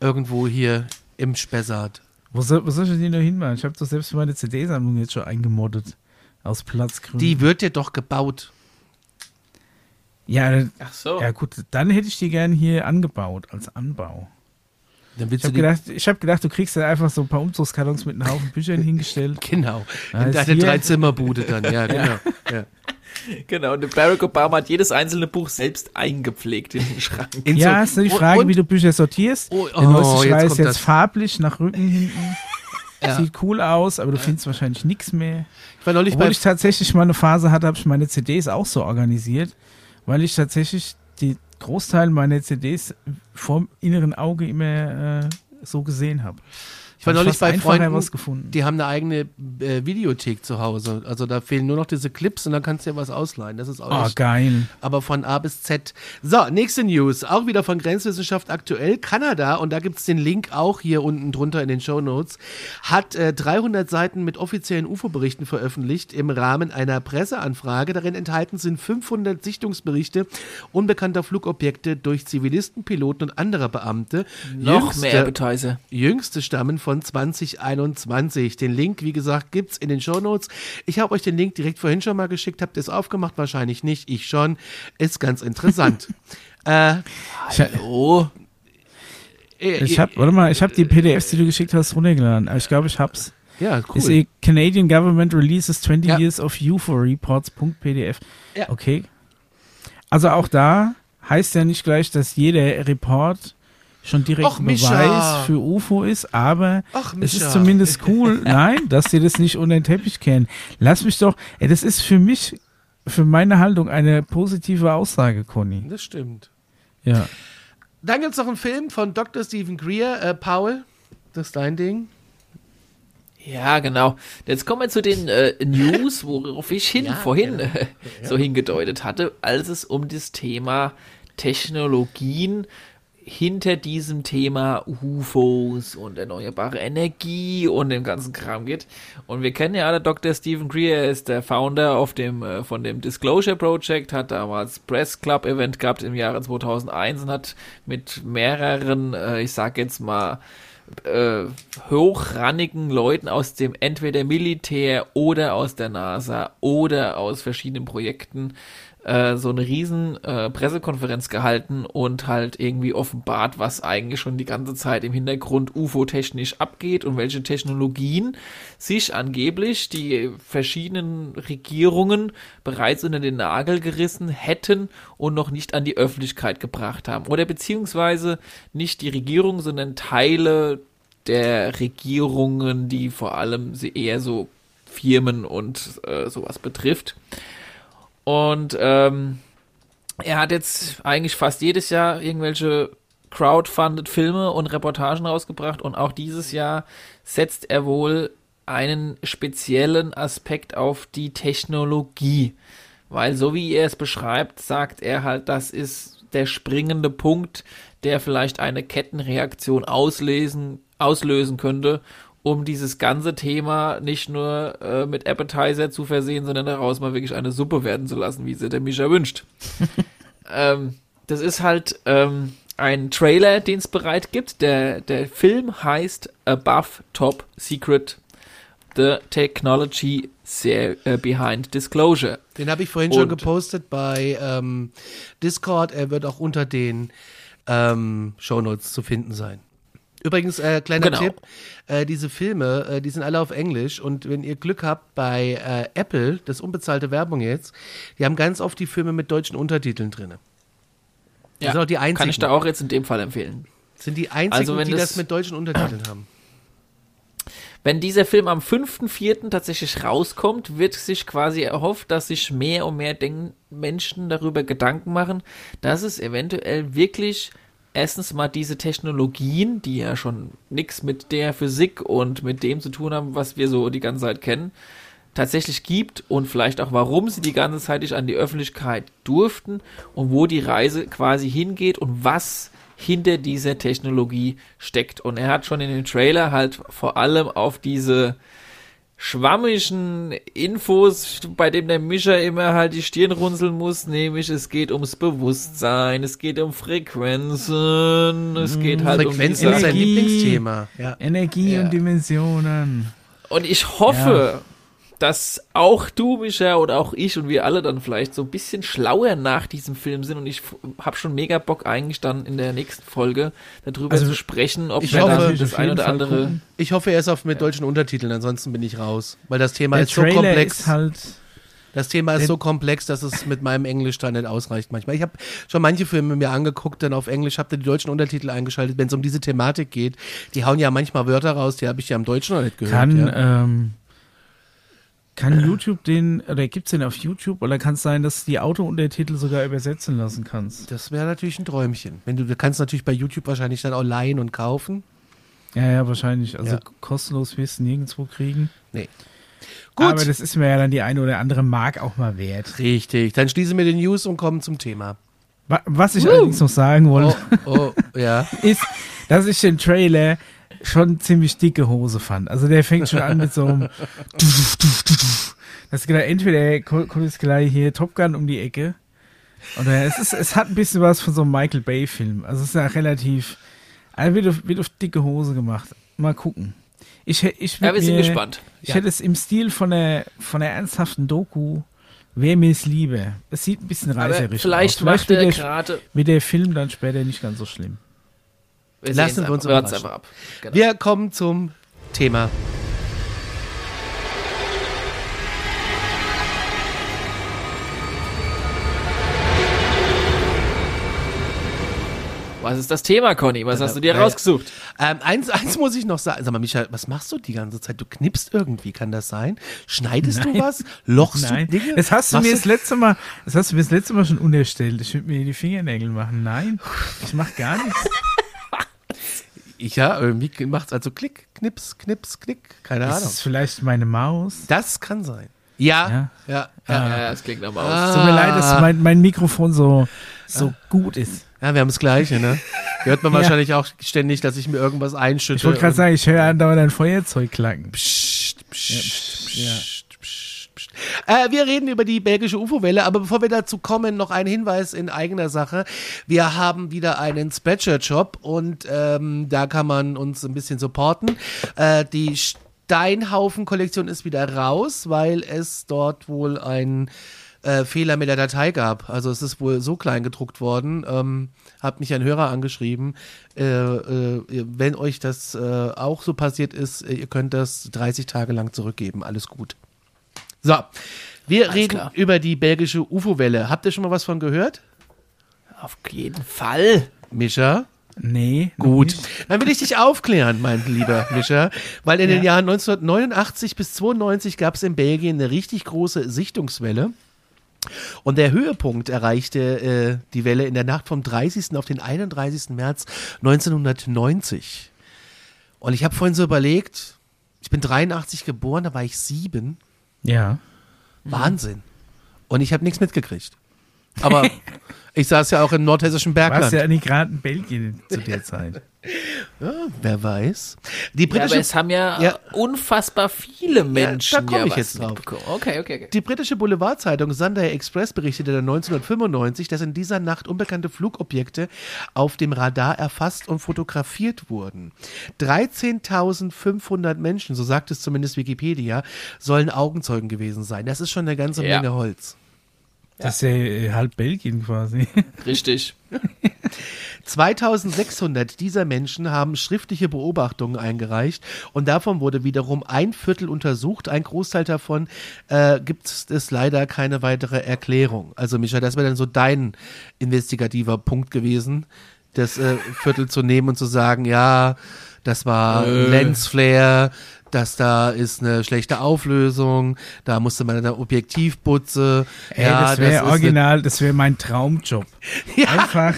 irgendwo hier im Spessart. Wo soll, wo soll ich denn die noch hinmachen? Ich habe doch selbst meine CD-Sammlung jetzt schon eingemoddet. Aus Platzgründen. Die wird dir doch gebaut. ja, so. ja, gut, dann hätte ich die gern hier angebaut, als Anbau. Dann Ich habe gedacht, ich hab gedacht, du kriegst da einfach so ein paar Umzugskartons mit einem Haufen Büchern hingestellt. Genau. In deine Dreizimmerbude dann, ja, genau. Ja. Genau, und der Barack Obama hat jedes einzelne Buch selbst eingepflegt in den Schrank. In ja, so- ist nur die und- Frage, und- wie du Bücher sortierst. Oh, Der oh, neueste jetzt Schrei ist kommt jetzt das. farblich nach Rücken hinten. Ja. Sieht cool aus, aber du findest wahrscheinlich nichts mehr. Ich war neulich Obwohl bei ich tatsächlich mal eine Phase hatte, habe ich meine CDs auch so organisiert, weil ich tatsächlich die Großteil meiner CDs vorm inneren Auge immer äh, so gesehen habe. Ich war neulich bei Freunden, was gefunden. die haben eine eigene äh, Videothek zu Hause. Also da fehlen nur noch diese Clips und dann kannst du dir was ausleihen. Das ist auch Oh, geil. aber von A bis Z. So, nächste News, auch wieder von Grenzwissenschaft aktuell. Kanada, und da gibt's den Link auch hier unten drunter in den Show Notes, hat äh, 300 Seiten mit offiziellen UFO-Berichten veröffentlicht im Rahmen einer Presseanfrage. Darin enthalten sind 500 Sichtungsberichte unbekannter Flugobjekte durch Zivilisten, Piloten und andere Beamte. Noch Jüngste- mehr Appetizer. Jüngste stammen von 2021. Den Link, wie gesagt, gibt's in den Shownotes. Ich habe euch den Link direkt vorhin schon mal geschickt. Habt ihr es aufgemacht? Wahrscheinlich nicht. Ich schon. Ist ganz interessant. äh, Ich, Oh, äh, ich habe, warte mal, ich habe die PDFs, die du geschickt hast, runtergeladen. Ich glaube, ich hab's. ja, Ist cool. eh Canadian Government releases 20 Ja. Years of UFO Reports.pdf. Ja. Okay. Also auch da heißt ja nicht gleich, dass jeder Report schon direkt Mischa. Beweis für UFO ist, aber Ach, es ist zumindest cool, nein, dass sie das nicht unter den Teppich kennen. Lass mich doch, ey, das ist für mich, für meine Haltung eine positive Aussage, Conny. Das stimmt. Ja. Dann gibt's noch einen Film von Dr. Stephen Greer. Äh, Paul, das ist dein Ding. ja, genau. Jetzt kommen wir zu den äh, News, worauf ich hin Ja, vorhin genau. äh, so hingedeutet hatte, als es um das Thema Technologien hinter diesem Thema UFOs und erneuerbare Energie und dem ganzen Kram geht. Und wir kennen ja alle Dr. Stephen Greer, er ist der Founder auf dem, äh, von dem Disclosure Project, hat damals Press Club Event gehabt im Jahre 2001 und hat mit mehreren, äh, ich sag jetzt mal, äh, hochrannigen Leuten aus dem entweder Militär oder aus der NASA oder aus verschiedenen Projekten äh, so eine riesen äh, Pressekonferenz gehalten und halt irgendwie offenbart, was eigentlich schon die ganze Zeit im Hintergrund UFO-technisch abgeht und welche Technologien sich angeblich die verschiedenen Regierungen bereits unter den Nagel gerissen hätten und noch nicht an die Öffentlichkeit gebracht haben. Oder beziehungsweise nicht die Regierung, sondern Teile der Regierungen, die vor allem eher so Firmen und äh, sowas betrifft. Und ähm, er hat jetzt eigentlich fast jedes Jahr irgendwelche crowdfunded Filme und Reportagen rausgebracht und auch dieses Jahr setzt er wohl einen speziellen Aspekt auf die Technologie. Weil so wie er es beschreibt, sagt er halt, das ist der springende Punkt, der vielleicht eine Kettenreaktion auslesen, auslösen könnte um dieses ganze Thema nicht nur äh, mit Appetizer zu versehen, sondern daraus mal wirklich eine Suppe werden zu lassen, wie sie der Mischa wünscht. ähm, das ist halt ähm, ein Trailer, den es bereit gibt. Der, der Film heißt Above Top Secret The Technology sehr, äh, Behind Disclosure. Den habe ich vorhin Und schon gepostet bei ähm, Discord. Er wird auch unter den ähm, Shownotes zu finden sein. Übrigens, äh, kleiner genau. Tipp, äh, diese Filme, äh, die sind alle auf Englisch und wenn ihr Glück habt bei äh, Apple, das unbezahlte Werbung jetzt, die haben ganz oft die Filme mit deutschen Untertiteln drin. Das ja, sind auch die einzigen. Kann ich da auch jetzt in dem Fall empfehlen. Sind die einzigen, also die das, das mit deutschen Untertiteln haben. Wenn dieser Film am 5.4. tatsächlich rauskommt, wird sich quasi erhofft, dass sich mehr und mehr Den Menschen darüber Gedanken machen, dass es eventuell wirklich erstens mal diese Technologien, die ja schon nichts mit der Physik und mit dem zu tun haben, was wir so die ganze Zeit kennen, tatsächlich gibt und vielleicht auch warum sie die ganze Zeit nicht an die Öffentlichkeit durften und wo die Reise quasi hingeht und was hinter dieser Technologie steckt. Und er hat schon in dem Trailer halt vor allem auf diese schwammigen Infos, bei dem der Mischer immer halt die Stirn runzeln muss, nämlich es geht ums Bewusstsein, es geht um Frequenzen, es geht halt Frequenzen um Frequenzen ist sein Lieblingsthema. Ja. Energie ja. und Dimensionen. Und ich hoffe, ja dass auch du, Micha, oder auch ich und wir alle dann vielleicht so ein bisschen schlauer nach diesem Film sind. Und ich habe schon mega Bock eigentlich dann in der nächsten Folge darüber also, zu sprechen, ob wir dann das ein oder andere. Gucken. Ich hoffe, er ist auf mit deutschen Untertiteln, ansonsten bin ich raus. Weil das Thema der ist Trailer so komplex. Ist halt das Thema ist so komplex, dass es mit meinem Englisch da nicht ausreicht manchmal. Ich habe schon manche Filme mir angeguckt, dann auf Englisch, habe die deutschen Untertitel eingeschaltet, wenn es um diese Thematik geht. Die hauen ja manchmal Wörter raus, die habe ich ja im Deutschen noch nicht gehört. Kann, ja. ähm, kann YouTube den, oder gibt es den auf YouTube? Oder kann es sein, dass du die Autountertitel sogar übersetzen lassen kannst? Das wäre natürlich ein Träumchen. Wenn du, du kannst natürlich bei YouTube wahrscheinlich dann auch leihen und kaufen. Ja, ja, wahrscheinlich. Also ja. kostenlos wirst du nirgendwo kriegen. Nee. Gut. Aber das ist mir ja dann die eine oder andere Mark auch mal wert. Richtig. Dann schließen wir den News und kommen zum Thema. Was ich uh. allerdings noch sagen wollte, oh, oh, ja. ist, dass ich den Trailer schon ziemlich dicke Hose fand. Also der fängt schon an mit so einem Das ist genau, entweder kommt jetzt gleich hier Top Gun um die Ecke oder es ist, es hat ein bisschen was von so einem Michael Bay Film. Also es ist ja relativ, also wird auf, wird auf dicke Hose gemacht. Mal gucken. Ich, ich ja, wir sind mir, gespannt. Ich ja. hätte es im Stil von der, von der ernsthaften Doku Wer mir es liebe. Es sieht ein bisschen reißerisch aus. Vielleicht macht er gerade mit der Film dann später nicht ganz so schlimm. Wir Lassen wir uns einfach, einfach ab. Genau. Wir kommen zum Thema. Was ist das Thema, Conny? Was hast du dir rausgesucht? Ähm, eins, eins muss ich noch sagen. Sag mal, Michael, was machst du die ganze Zeit? Du knippst irgendwie, kann das sein? Schneidest Nein. du was? Lochst Nein. du Dinge? Das hast du mir das letzte Mal, das hast du mir das letzte Mal schon unerstellt. Ich würde mir die Fingernägel machen. Nein, ich mach gar nichts. Ich ja, irgendwie macht es also Klick, Knips, Knips, Klick, keine Ahnung. Ist vielleicht meine Maus? Das kann sein. Ja, ja, ja. ja, ah. ja das klingt nach Maus. Ah. Tut mir leid, dass mein, mein Mikrofon so, so ah. gut ist. Ja, wir haben das Gleiche, ne? Hört man ja. wahrscheinlich auch ständig, dass ich mir irgendwas einschütte. Ich wollte gerade sagen, ich höre andauernd ein Feuerzeug klacken. Psst, psst, psst, psst. Äh, wir reden über die belgische UFO-Welle, aber bevor wir dazu kommen, noch ein Hinweis in eigener Sache. Wir haben wieder einen Spreadshirt-Shop und ähm, da kann man uns ein bisschen supporten. Äh, die Steinhaufen-Kollektion ist wieder raus, weil es dort wohl ein äh, Fehler mit der Datei gab. Also es ist wohl so klein gedruckt worden. Ähm, hat mich ein Hörer angeschrieben. Äh, äh, wenn euch das äh, auch so passiert ist, ihr könnt das 30 Tage lang zurückgeben. Alles gut. So, wir Alles reden klar. über die belgische UFO-Welle. Habt ihr schon mal was von gehört? Auf jeden Fall. Mischa? Nee. Gut. Dann will ich dich aufklären, mein lieber Mischa. Weil in ja. den Jahren 1989 bis 92 gab es in Belgien eine richtig große Sichtungswelle. Und der Höhepunkt erreichte äh, die Welle in der Nacht vom 30. auf den 31. März 1990. Und ich habe vorhin so überlegt, ich bin 83 geboren, da war ich sieben. Ja. Wahnsinn. Und ich habe nichts mitgekriegt. Aber ich saß ja auch im nordhessischen Bergland. Warst ja nicht gerade in Belgien zu der Zeit. Ja, wer weiß. Die britische, ja, aber es haben ja, ja, unfassbar viele Menschen. Ja, da komme ich jetzt drauf. Okay, okay, okay. Die britische Boulevardzeitung Sunday Express berichtete 1995, dass in dieser Nacht unbekannte Flugobjekte auf dem Radar erfasst und fotografiert wurden. 13.500 Menschen, so sagt es zumindest Wikipedia, sollen Augenzeugen gewesen sein. Das ist schon eine ganze Menge Holz. Das ist ja äh, halb Belgien quasi. Richtig. 2600 dieser Menschen haben schriftliche Beobachtungen eingereicht und davon wurde wiederum ein Viertel untersucht. Ein Großteil davon äh, gibt es leider keine weitere Erklärung. Also Micha, das wäre dann so dein investigativer Punkt gewesen, das äh, Viertel zu nehmen und zu sagen, ja, das war äh. Lensflare, dass da ist eine schlechte Auflösung, da musste man eine Objektivputze. Ey, ja, das wäre original, das wäre mein Traumjob. Ja. Einfach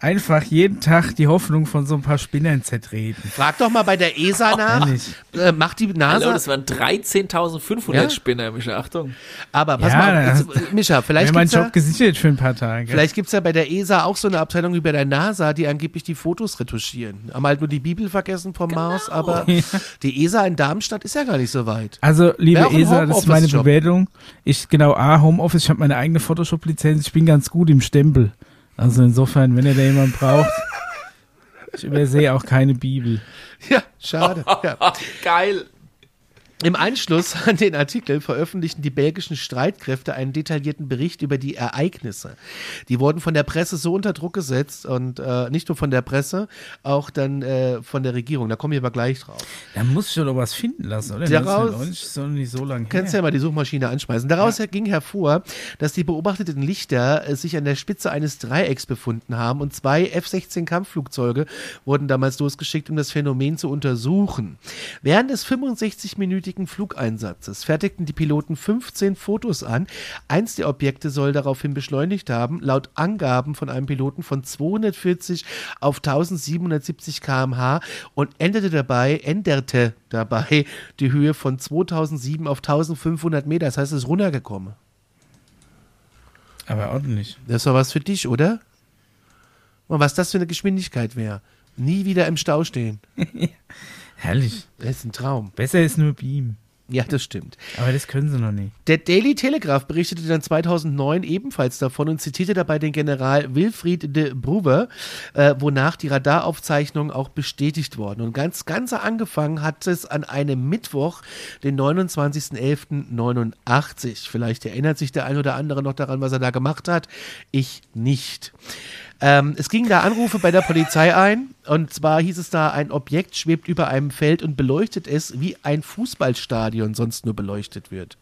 einfach jeden Tag die Hoffnung von so ein paar Spinnern zertreten. Frag doch mal bei der ESA nach. Äh, macht die NASA. Hallo, das waren 13.500 ja? Spinner, Mischa. Achtung. Aber pass ja, mal, jetzt, Mischa, vielleicht mein Job ja, gesichert für ein paar Tage. Vielleicht gibt es ja bei der ESA auch so eine Abteilung wie bei der NASA, die angeblich die Fotos retuschieren. Haben halt nur die Bibel vergessen vom genau. Mars, aber die ESA in Darmstadt ist ja gar nicht so weit. Also, liebe ESA, das ist meine Bewertung. Ich, genau, A, Homeoffice, ich habe meine eigene Photoshop-Lizenz, ich bin ganz gut im Stempel. Also insofern, wenn ihr da jemanden braucht, ich übersehe auch keine Bibel. Ja, schade. Ja. Geil. Im Anschluss an den Artikel veröffentlichten die belgischen Streitkräfte einen detaillierten Bericht über die Ereignisse. Die wurden von der Presse so unter Druck gesetzt und äh, nicht nur von der Presse, auch dann äh, von der Regierung. Da kommen wir aber gleich drauf. Da muss schon doch was finden lassen, oder? Daraus, das ist ja nicht so lange Kannst ja mal die Suchmaschine anschmeißen. Daraus ja. ging hervor, dass die beobachteten Lichter äh, sich an der Spitze eines Dreiecks befunden haben und zwei F-16 Kampfflugzeuge wurden damals losgeschickt, um das Phänomen zu untersuchen. Während des 65-minütigen mehrtägigen Flugeinsatzes fertigten die Piloten 15 Fotos an. Eins der Objekte soll daraufhin beschleunigt haben, laut Angaben von einem Piloten von 240 auf 1770 km/h und endete dabei, änderte dabei die Höhe von 2007 auf 1500 Meter. Das heißt, es ist runtergekommen. Aber ordentlich. Das doch was für dich, oder? Und was das für eine Geschwindigkeit wäre. Nie wieder im Stau stehen. Herrlich. Das ist ein Traum. Besser ist nur Beam. Ja, das stimmt. Aber das können sie noch nicht. Der Daily Telegraph berichtete dann 2009 ebenfalls davon und zitierte dabei den General Wilfried de Bruver, äh, wonach die Radaraufzeichnungen auch bestätigt wurden. Und ganz, ganz angefangen hat es an einem Mittwoch, den 29.11.89. Vielleicht erinnert sich der ein oder andere noch daran, was er da gemacht hat. Ich nicht. Ähm, es gingen da Anrufe bei der Polizei ein und zwar hieß es da, ein Objekt schwebt über einem Feld und beleuchtet es, wie ein Fußballstadion sonst nur beleuchtet wird.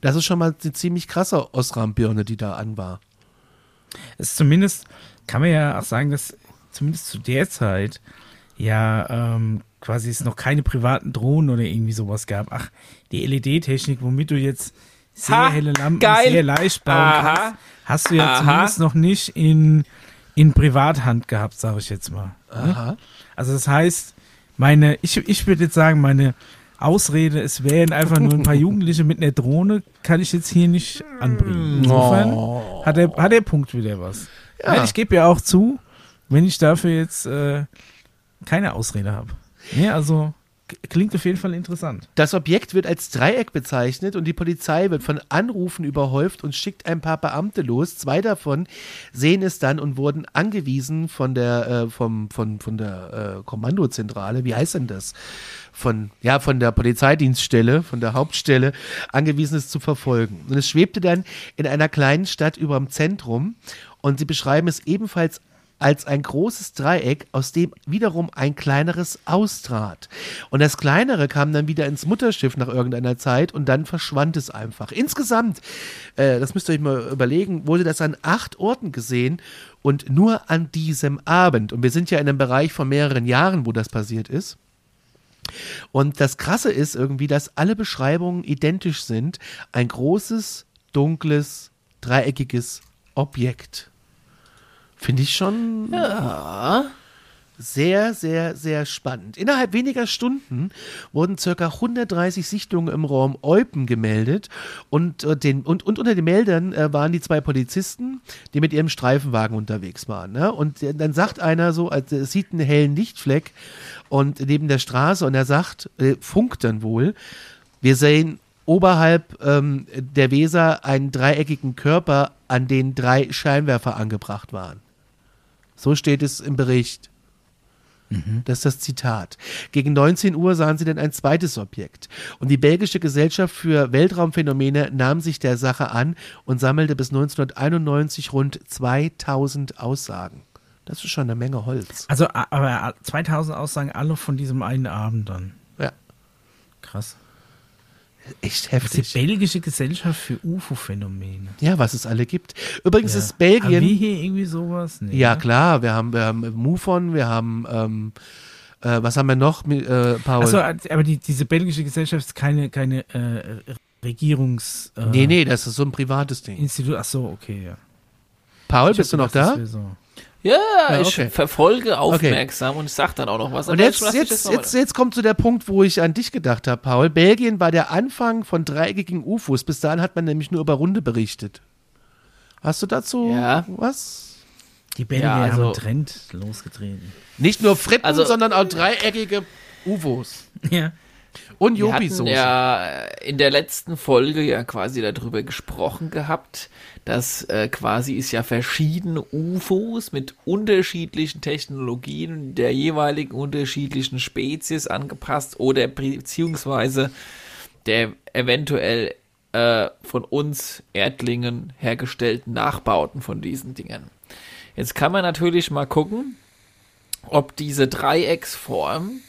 Das ist schon mal eine ziemlich krasse Osram-Birne, die da an war. Es ist zumindest, kann man ja auch sagen, dass zumindest zu der Zeit ja ähm, quasi es noch keine privaten Drohnen oder irgendwie sowas gab. Ach, die LED-Technik, womit du jetzt sehr ha, helle Lampen geil. sehr leicht bauen Aha. kannst, hast du ja Aha. zumindest noch nicht in in Privathand gehabt, sage ich jetzt mal. Ne? Aha. Also das heißt, meine, ich, ich würde jetzt sagen, meine Ausrede, es wären einfach nur ein paar Jugendliche mit einer Drohne, kann ich jetzt hier nicht anbringen. Insofern oh. hat, der, hat der Punkt wieder was. Ja. Ich gebe ja auch zu, wenn ich dafür jetzt äh, keine Ausrede habe. Ja, also klingt auf jeden Fall interessant. Das Objekt wird als Dreieck bezeichnet und die Polizei wird von Anrufen überhäuft und schickt ein paar Beamte los. Zwei davon sehen es dann und wurden angewiesen von der, äh, vom, von, von der äh, Kommandozentrale, wie heißt denn das? Von, ja, von der Polizeidienststelle, von der Hauptstelle, angewiesen es zu verfolgen. Und es schwebte dann in einer kleinen Stadt über dem Zentrum und sie beschreiben es ebenfalls als ein großes Dreieck, aus dem wiederum ein kleineres austrat. Und das kleinere kam dann wieder ins Mutterschiff nach irgendeiner Zeit und dann verschwand es einfach. Insgesamt, äh, das müsst ihr euch mal überlegen, wurde das an acht Orten gesehen und nur an diesem Abend. Und wir sind ja in einem Bereich von mehreren Jahren, wo das passiert ist. Und das Krasse ist irgendwie, dass alle Beschreibungen identisch sind. Ein großes, dunkles, dreieckiges Objekt. Finde ich schon ja. sehr, sehr, sehr spannend. Innerhalb weniger Stunden wurden circa 130 Sichtungen im Raum Eupen gemeldet und, äh, den, und, und unter den Meldern äh, waren die zwei Polizisten, die mit ihrem Streifenwagen unterwegs waren. Ne? Und äh, dann sagt einer so, also, es sieht einen hellen Lichtfleck und neben der Straße und er sagt, äh, funkt dann wohl, wir sehen oberhalb ähm, der Weser einen dreieckigen Körper, an den drei Scheinwerfer angebracht waren. So steht es im Bericht. Mhm. Das ist das Zitat. Gegen 19 Uhr sahen sie dann ein zweites Objekt. Und die belgische Gesellschaft für Weltraumphänomene nahm sich der Sache an und sammelte bis 1991 rund 2000 Aussagen. Das ist schon eine Menge Holz. Also, aber 2000 Aussagen alle von diesem einen Abend dann. Ja. Krass. Echt heftig. Das ist die belgische Gesellschaft für UFO-Phänomene. Ja, was es alle gibt. Übrigens ja. ist Belgien. Haben wir hier irgendwie sowas? Nee, ja, klar. Wir haben, wir haben MUFON, wir haben. Ähm, äh, was haben wir noch, äh, Paul? Achso, aber die, diese belgische Gesellschaft ist keine, keine äh, Regierungs. Äh, nee, nee, das ist so ein privates Ding. Institut, achso, okay, ja. Paul, ich bist du noch da? So. Ja, ja okay. ich verfolge aufmerksam okay. und ich sag dann auch noch was. Und jetzt, jetzt, jetzt, jetzt, jetzt kommt zu der Punkt, wo ich an dich gedacht habe, Paul. Belgien war der Anfang von dreieckigen UFOs. Bis dahin hat man nämlich nur über Runde berichtet. Hast du dazu ja. was? Die Belgier ja, also, haben einen Trend losgetreten. Nicht nur Fritten, also, sondern auch dreieckige UFOs. Ja. Und Jopi-Soße. Wir ja in der letzten Folge ja quasi darüber gesprochen gehabt, dass äh, quasi es ja verschiedene UFOs mit unterschiedlichen Technologien der jeweiligen unterschiedlichen Spezies angepasst oder beziehungsweise der eventuell äh, von uns Erdlingen hergestellten Nachbauten von diesen Dingen. Jetzt kann man natürlich mal gucken, ob diese Dreiecksform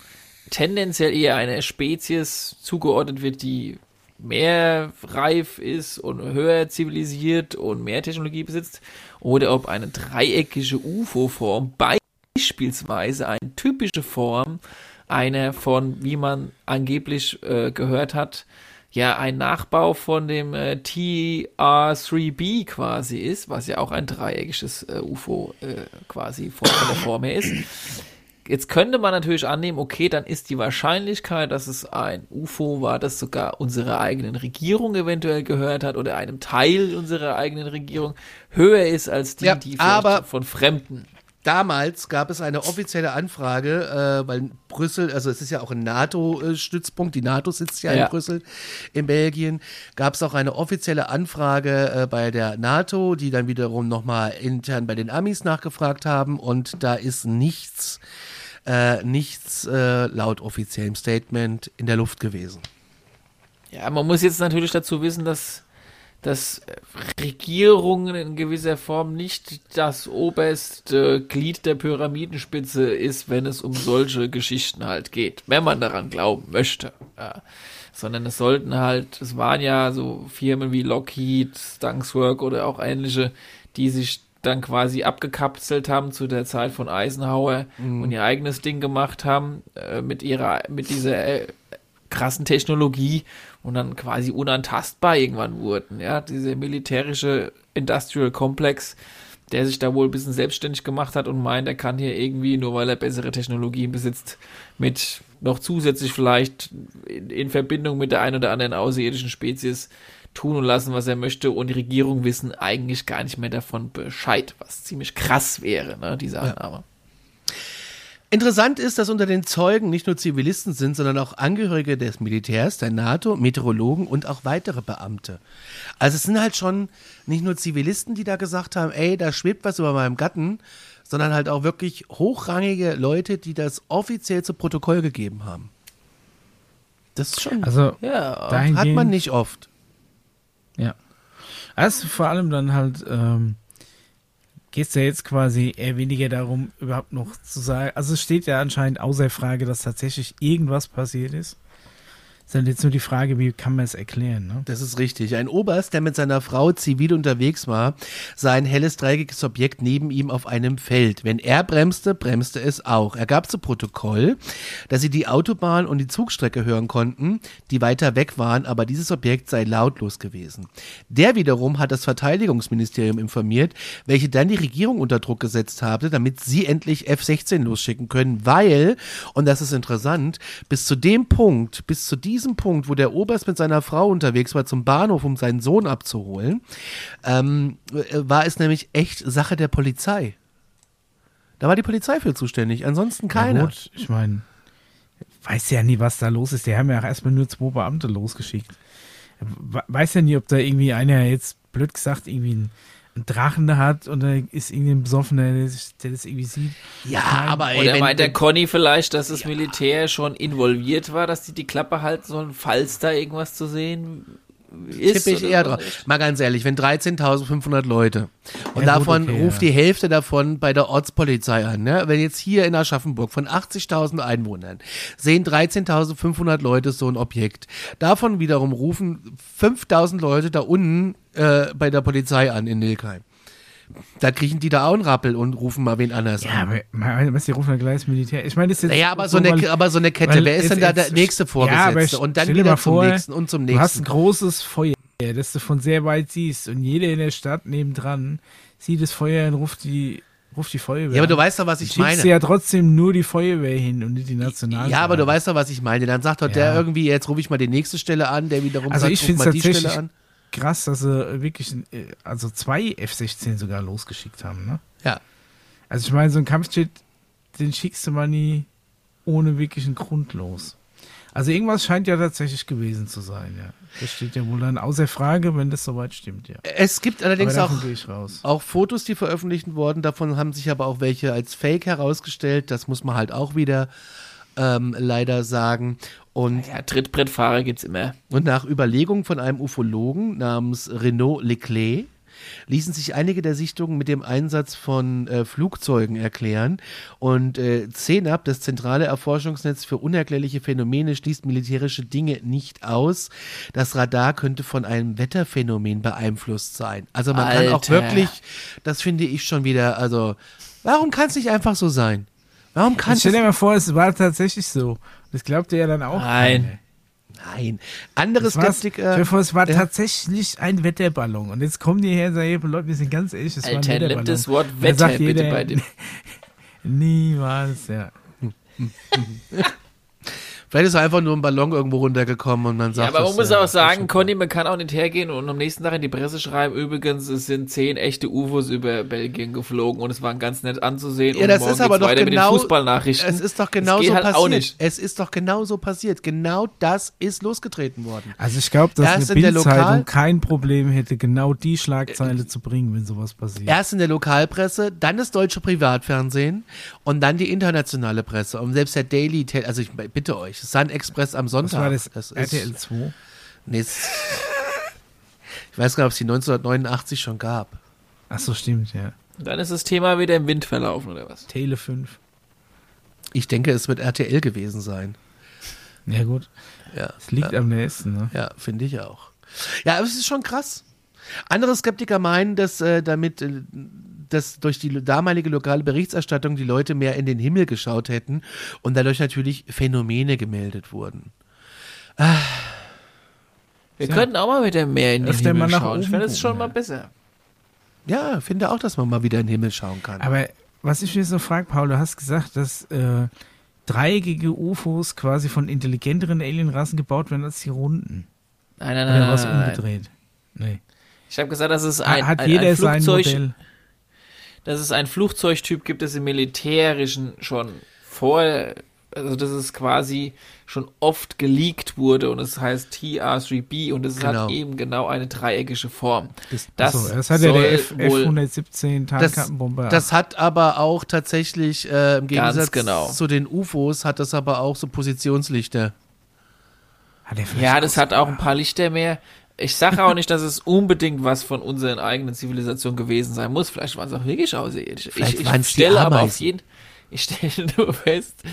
tendenziell eher einer Spezies zugeordnet wird, die mehr reif ist und höher zivilisiert und mehr Technologie besitzt, oder ob eine dreieckige UFO-Form beispielsweise eine typische Form einer von, wie man angeblich äh, gehört hat, ja ein Nachbau von dem äh, TR3B quasi ist, was ja auch ein dreieckiges äh, UFO äh, quasi von, der Form her ist. Jetzt könnte man natürlich annehmen, okay, dann ist die Wahrscheinlichkeit, dass es ein UFO war, das sogar unserer eigenen Regierung eventuell gehört hat oder einem Teil unserer eigenen Regierung höher ist als die, ja, die aber von Fremden. Damals gab es eine offizielle Anfrage, äh, weil Brüssel, also es ist ja auch ein NATO-Stützpunkt, die NATO sitzt ja, ja, in Brüssel, in Belgien, gab es auch eine offizielle Anfrage äh, bei der NATO, die dann wiederum nochmal intern bei den Amis nachgefragt haben und da ist nichts äh, nichts äh, laut offiziellem Statement in der Luft gewesen. Ja, man muss jetzt natürlich dazu wissen, dass, dass Regierungen in gewisser Form nicht das oberste Glied der Pyramidenspitze ist, wenn es um solche Geschichten halt geht, wenn man daran glauben möchte. Ja. Sondern es sollten halt, es waren ja so Firmen wie Lockheed, Stunkswork oder auch ähnliche, die sich dann quasi abgekapselt haben zu der Zeit von Eisenhower mhm. und ihr eigenes Ding gemacht haben äh, mit ihrer, mit dieser äh, krassen Technologie und dann quasi unantastbar irgendwann wurden. Ja, dieser militärische Industrial Complex, der sich da wohl ein bisschen selbstständig gemacht hat und meint, er kann hier irgendwie, nur weil er bessere Technologien besitzt, mit noch zusätzlich vielleicht in, in Verbindung mit der ein oder anderen außerirdischen Spezies tun und lassen, was er möchte und die Regierung wissen eigentlich gar nicht mehr davon Bescheid, was ziemlich krass wäre, ne, diese Annahme. Ja. Interessant ist, dass unter den Zeugen nicht nur Zivilisten sind, sondern auch Angehörige des Militärs, der NATO, Meteorologen und auch weitere Beamte. Also es sind halt schon nicht nur Zivilisten, die da gesagt haben, ey, da schwebt was über meinem Gatten, sondern halt auch wirklich hochrangige Leute, die das offiziell zu Protokoll gegeben haben. Das ist schon, Also, Ja, hat man nicht oft. Ja. Also vor allem dann halt, ähm, geht es ja jetzt quasi eher weniger darum, überhaupt noch zu sagen. Also es steht ja anscheinend außer Frage, dass tatsächlich irgendwas passiert ist. Ist dann jetzt nur die Frage, wie kann man es erklären, ne? Das ist richtig. Ein Oberst, der mit seiner Frau zivil unterwegs war, sah ein helles dreieckiges Objekt neben ihm auf einem Feld. Wenn er bremste, bremste es auch. Er gab zu Protokoll, dass sie die Autobahn und die Zugstrecke hören konnten, die weiter weg waren, aber dieses Objekt sei lautlos gewesen. Der wiederum hat das Verteidigungsministerium informiert, welche dann die Regierung unter Druck gesetzt habe, damit sie endlich F-16 losschicken können, weil, und das ist interessant, bis zu dem Punkt, bis zu diesem Punkt, wo der Oberst mit seiner Frau unterwegs war zum Bahnhof, um seinen Sohn abzuholen, ähm, äh, war es nämlich echt Sache der Polizei. Da war die Polizei für zuständig, ansonsten keiner. Ja gut, ich meine, weiß ja nie, was da los ist. Die haben ja auch erstmal nur zwei Beamte losgeschickt. We- Weiß ja nie, ob da irgendwie einer jetzt, blöd gesagt, irgendwie ein, ein Drachen da hat und da ist irgendwie ein Besoffener, der, der das irgendwie sieht. ja, Nein, aber ey, Oder wenn, meint der Conny vielleicht, dass das Militär schon involviert war, dass die die Klappe halten sollen, falls da irgendwas zu sehen ist? tippe ich eher drauf. Mal ganz ehrlich, wenn 13.500 Leute und Ja, gut, davon okay, ruft ja. die Hälfte davon bei der Ortspolizei an, ne? wenn jetzt hier in Aschaffenburg von 80.000 Einwohnern sehen 13.500 Leute so ein Objekt, davon wiederum rufen 5.000 Leute da unten äh, bei der Polizei an in Nilkheim. Da kriegen die da auch einen Rappel und rufen mal wen anders Ja, an. aber mal- was die rufen ja gleich das Militär. Ich meine, das ist jetzt Naja, aber so, eine, weil- aber so eine Kette, wer ist denn da der nächste Ja, Vorgesetzte? aber ich- und dann wieder mal zum vor, nächsten und zum Du hast ein nächsten. großes Feuer, das du von sehr weit siehst und jeder in der Stadt nebendran sieht das Feuer und ruft die, ruft die Feuerwehr. Ja, aber du weißt doch, was ich meine. du ja trotzdem nur die Feuerwehr hin und nicht die Nationalgarde. Ja, aber du weißt doch, was ich meine. Dann sagt doch der Ja. irgendwie, jetzt rufe ich mal die nächste Stelle an, der wiederum Also sagt, ich ruf mal die Stelle an. Krass, dass sie wirklich äh, also zwei F-16 sogar losgeschickt haben. Ne? Ja. Also ich meine, so ein Kampfjet, den schickst du mal nie ohne wirklichen Grund los. Also irgendwas scheint ja tatsächlich gewesen zu sein, ja. Das steht ja wohl dann außer Frage, wenn das soweit stimmt, ja. Es gibt allerdings auch, auch Fotos, die veröffentlicht wurden. Davon haben sich aber auch welche als Fake herausgestellt. Das muss man halt auch wieder ähm, leider sagen. Und, Ja, Trittbrettfahrer gibt's immer. und nach Überlegung von einem Ufologen namens Renaud Leclerc ließen sich einige der Sichtungen mit dem Einsatz von äh, Flugzeugen erklären. Und äh, CENAP, das zentrale Erforschungsnetz für unerklärliche Phänomene, schließt militärische Dinge nicht aus. Das Radar könnte von einem Wetterphänomen beeinflusst sein. Also man kann auch Alter. wirklich, das finde ich schon wieder, also warum kann es nicht einfach so sein? Warum kann es stell dir mal vor, es war tatsächlich so. Das glaubt ihr ja dann auch. Nein. keiner. Nein. Andere Es, war's- Skeptiker. vor, es war ja. tatsächlich ein Wetterballon. Und jetzt kommen die her und sagen, hey, Leute, wir sind ganz ehrlich, es war ein Alter, Wetterballon. das Wort Wetter bitte bei dem. Niemals, ja. Vielleicht ist einfach nur ein Ballon irgendwo runtergekommen und man Ja, sagt. aber man muss äh, auch sagen, Conny, man kann auch nicht hergehen und am nächsten Tag in die Presse schreiben, übrigens, es sind zehn echte UFOs über Belgien geflogen und es waren ganz nett anzusehen. Ja, und das ist aber doch weiter genau. mit den Fußballnachrichten. Es ist doch genau so halt passiert. Es ist doch genau so passiert. Genau das ist losgetreten worden. Also ich glaube, dass Erst eine in der Lokal- Bildzeitung kein Problem hätte, genau die Schlagzeile zu bringen, wenn sowas passiert. Erst in der Lokalpresse, dann das deutsche Privatfernsehen und dann die internationale Presse. Und selbst der Daily, Tel- also ich bitte euch, Sun Express am Was Sonntag. war das? ist, RTL 2? Nee, es- ich weiß gar nicht, ob es die 1989 schon gab. Ach so, stimmt, ja. Dann ist das Thema wieder im Wind verlaufen, oder was? Tele 5. Ich denke, es wird RTL gewesen sein. Ja gut, Ja, es liegt am nächsten, ne? ja finde ich auch. Ja, aber es ist schon krass. Andere Skeptiker meinen, dass äh, damit äh, dass durch die damalige lokale Berichterstattung die Leute mehr in den Himmel geschaut hätten und dadurch natürlich Phänomene gemeldet wurden. Wir Ja. könnten auch mal wieder mehr in den Öfter Himmel schauen. Ich finde es schon mal ja. besser. Ja, finde auch, dass man mal wieder in den Himmel schauen kann. Aber was ich mir so frage, Paul, du hast gesagt, dass äh, dreieckige UFOs quasi von intelligenteren Alienrassen gebaut werden als die runden. Nein, nein, Oder nein. was nein, nein. umgedreht? Nee. Ich habe gesagt, dass es ein, Hat ein, jeder ein sein Flugzeug, Modell? Dass es einen Flugzeugtyp gibt, das im Militärischen schon vor, also dass es quasi schon oft geleakt wurde und es heißt TR3B und es genau. hat eben genau eine dreieckige Form. Das, das, achso, das hat ja der F, F117 Tarnkappenbomber. Das, das, hat aber auch tatsächlich äh, im Gegensatz genau. zu den UFOs hat das aber auch so Positionslichter. ja, das hat auch ein paar Lichter mehr. Ich sage auch nicht, dass es unbedingt was von unseren eigenen Zivilisationen gewesen sein muss. Vielleicht waren es auch wirklich Außerirdische. Ich, ich stelle aber auf jeden ich stelle nur fest,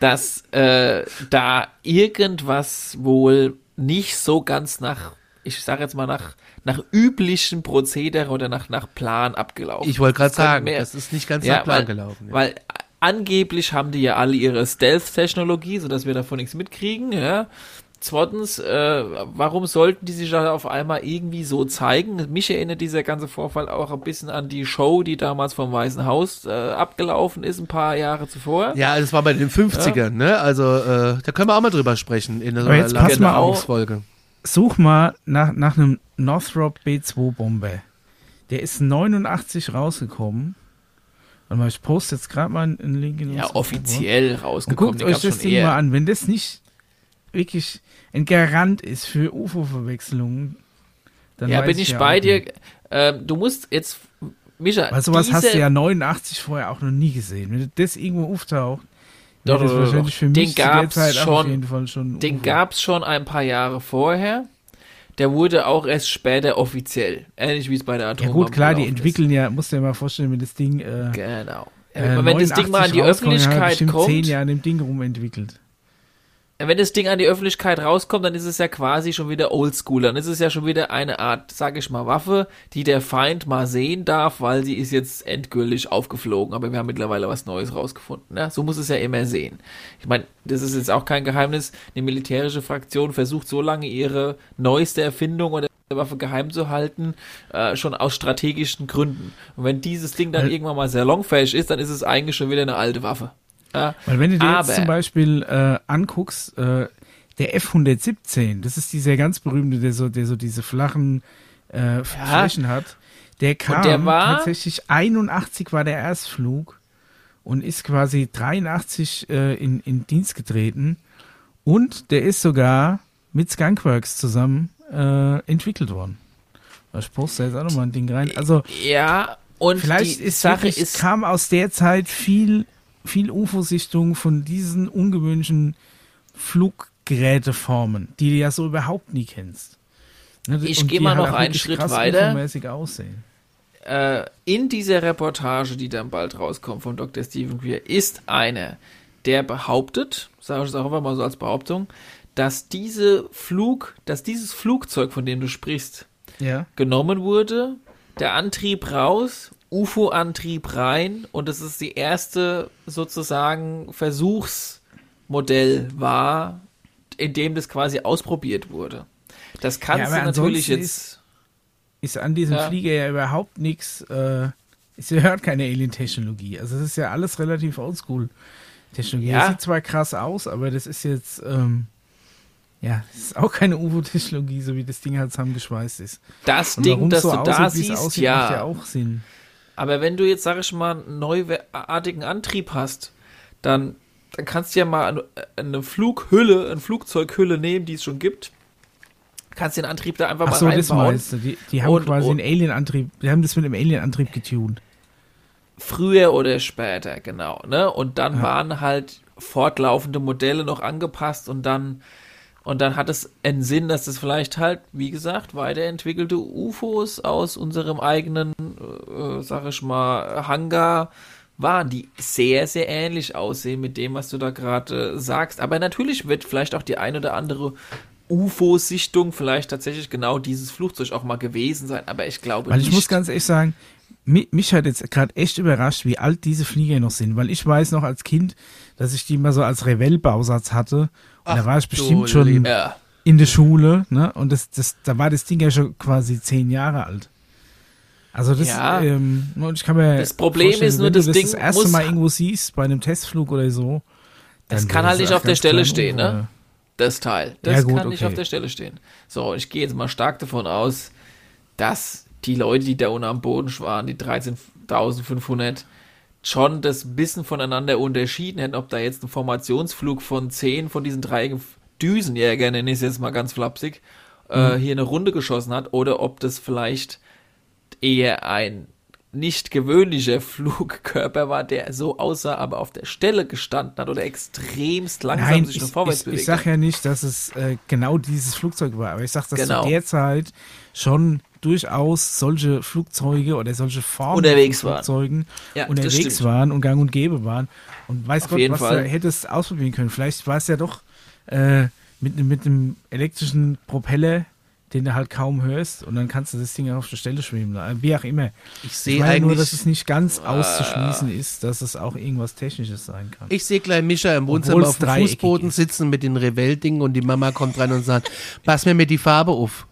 dass äh, da irgendwas wohl nicht so ganz nach, ich sage jetzt mal nach, nach üblichen Prozedere oder nach, nach Plan abgelaufen. Ich wollte gerade sagen, mehr, das ist nicht ganz ja, nach Plan weil, gelaufen. Ja. Weil angeblich haben die ja alle ihre Stealth-Technologie, sodass wir davon nichts mitkriegen, ja. Zweitens, äh, warum sollten die sich da auf einmal irgendwie so zeigen? Mich erinnert dieser ganze Vorfall auch ein bisschen an die Show, die damals vom Weißen Haus äh, abgelaufen ist, ein paar Jahre zuvor. Ja, das war bei den 50ern, ja. ne? Also, äh, da können wir auch mal drüber sprechen in der jetzt pass mal auf. Folge. Such mal nach, nach einem Northrop B2-Bomber. Der ist 89 rausgekommen. Warte mal, ich poste jetzt gerade mal einen Link in Ja, offiziell rausgekommen. Und guckt euch das Ding eher. mal an. Wenn das nicht wirklich ein Garant ist für UFO-Verwechslungen, dann Ja, bin ich, ja bei dir. Äh, du musst jetzt, Micha. Weil sowas hast du ja 89 vorher auch noch nie gesehen. Wenn das irgendwo auftaucht, doch, das wahrscheinlich für mich den gab's schon, schon Den gab es schon ein paar Jahre vorher. Der wurde auch erst später offiziell. Ähnlich wie es bei der Atombombe Ja gut, klar, die entwickeln ist. ja, musst du dir mal vorstellen, wenn das Ding äh, Genau. Äh, wenn das Ding mal an die Öffentlichkeit kommt. zehn Jahre an dem Ding rumentwickelt wenn das Ding an die Öffentlichkeit rauskommt, dann ist es ja quasi schon wieder oldschool. Dann ist es ja schon wieder eine Art, sag ich mal, Waffe, die der Feind mal sehen darf, weil sie ist jetzt endgültig aufgeflogen. Aber wir haben mittlerweile was Neues rausgefunden. Ne? So muss es ja immer sehen. Ich meine, das ist jetzt auch kein Geheimnis. Eine militärische Fraktion versucht so lange ihre neueste Erfindung oder Waffe geheim zu halten, äh, schon aus strategischen Gründen. Und wenn dieses Ding dann irgendwann mal sehr longfähig ist, dann ist es eigentlich schon wieder eine alte Waffe. Weil wenn du dir aber, jetzt zum Beispiel äh, anguckst, äh, der F-117, das ist dieser ganz berühmte, der so, der so diese flachen äh, ja. Flächen hat, der kam der war, tatsächlich 81 war der Erstflug und ist quasi 83 äh, in, in Dienst getreten und der ist sogar mit Skunkworks zusammen äh, entwickelt worden. Ich poste jetzt auch nochmal ein Ding rein. Also ja, und vielleicht die ist Sache wirklich, ist, kam aus der Zeit viel viel UFO-Sichtung von diesen ungewöhnlichen Fluggeräteformen, die du ja so überhaupt nie kennst. Ne, ich gehe mal halt noch einen Schritt weiter. Aussehen. Äh, in dieser Reportage, die dann bald rauskommt von Dr. Stephen Greer, ist eine, der behauptet, sage ich es auch einfach mal so als Behauptung, dass diese Flug, dass dieses Flugzeug, von dem du sprichst, ja. genommen wurde, der Antrieb raus UFO-Antrieb rein und es ist die erste sozusagen Versuchsmodell war, in dem das quasi ausprobiert wurde. Das kannst ja, du natürlich jetzt. Ist, ist an diesem ja. Flieger ja überhaupt nichts. Äh, es gehört keine Alien-Technologie. Also es ist ja alles relativ oldschool. Technologie. Ja. Das sieht zwar krass aus, aber das ist jetzt. Ähm, ja, das ist auch keine UFO-Technologie, so wie das Ding halt zusammengeschweißt ist. Das Und Ding, das so du aussieht, da siehst, aussieht, ja. macht ja auch Sinn. Aber wenn du jetzt, sag ich mal, einen neuartigen Antrieb hast, dann, dann kannst du ja mal eine Flughülle, eine Flugzeughülle nehmen, die es schon gibt. Kannst den Antrieb da einfach Ach mal so, reinbauen. Das meinst du. Die, die haben und, quasi und, einen Alien-Antrieb, die haben das mit einem Alien-Antrieb getuned. Früher oder später, genau. Ne? Und dann ja. waren halt fortlaufende Modelle noch angepasst und dann und dann hat es einen Sinn, dass es vielleicht halt, wie gesagt, weiterentwickelte UFOs aus unserem eigenen, äh, sag ich mal, Hangar waren, die sehr, sehr ähnlich aussehen mit dem, was du da gerade äh, sagst. Aber natürlich wird vielleicht auch die ein oder andere UFO-Sichtung vielleicht tatsächlich genau dieses Flugzeug auch mal gewesen sein. Aber ich glaube Weil ich nicht. muss ganz ehrlich sagen, mich, mich hat jetzt gerade echt überrascht, wie alt diese Flieger noch sind. Weil ich weiß noch als Kind, dass ich die mal so als Revell-Bausatz hatte Ach, da war ich bestimmt schon ja. in der Schule, ne? Und das, das, da war das Ding ja schon quasi zehn Jahre alt. Also das, ja. ähm, ich kann mir das Problem ist nur, das, das Ding das erste Mal irgendwo siehst bei einem Testflug oder so. Das kann halt nicht auf der Stelle stehen, ne? Das Teil. Das ja, gut, kann nicht auf der Stelle stehen. So, ich gehe jetzt mal stark davon aus, dass die Leute, die da unten am Boden waren, die 13.500, schon das bisschen voneinander unterschieden hätten, ob da jetzt ein Formationsflug von zehn von diesen drei Düsenjägern, nenne ich es jetzt mal ganz flapsig, äh, mhm. äh, hier eine Runde geschossen hat, oder ob das vielleicht eher ein nicht gewöhnlicher Flugkörper war, der so aussah, aber auf der Stelle gestanden hat oder extremst langsam Nein, sich ich, nur vorwärts ich, bewegt. Ich sage ja nicht, dass es äh, genau dieses Flugzeug war, aber ich sage, dass Genau. zu der Zeit schon durchaus solche Flugzeuge oder solche Formen Unterwegs von waren. Flugzeugen Ja, das unterwegs waren und gang und gäbe waren. Und weiß Auf Gott, was Fall. du hättest ausprobieren können. Vielleicht war es ja doch äh, mit, mit einem elektrischen Propeller, den du halt kaum hörst und dann kannst du das Ding auf der Stelle lassen. Wie auch immer. Ich Ich sehe nur, eigentlich, dass es nicht ganz auszuschließen ist, dass es auch irgendwas Technisches sein kann. ich sehe gleich Mischa im Wohnzimmer auf dem Fußboden ist. sitzen mit den Revell-Dingen und die Mama kommt rein und sagt, pass mir mit die Farbe auf.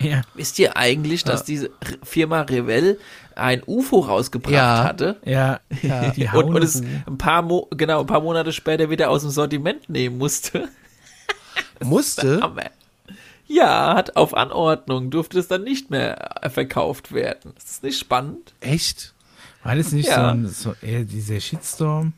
Ja. Wisst ihr eigentlich, dass diese R- Firma Revell ein UFO rausgebracht Ja. hatte? Ja, die Und, und es ein paar, Mo genau, ein paar Monate später wieder aus dem Sortiment nehmen musste. Musste? Ja, hat auf Anordnung, durfte es dann nicht mehr äh, verkauft werden. Ist das nicht spannend? Echt? War das nicht Ja. so, ein, so eher dieser Shitstorm?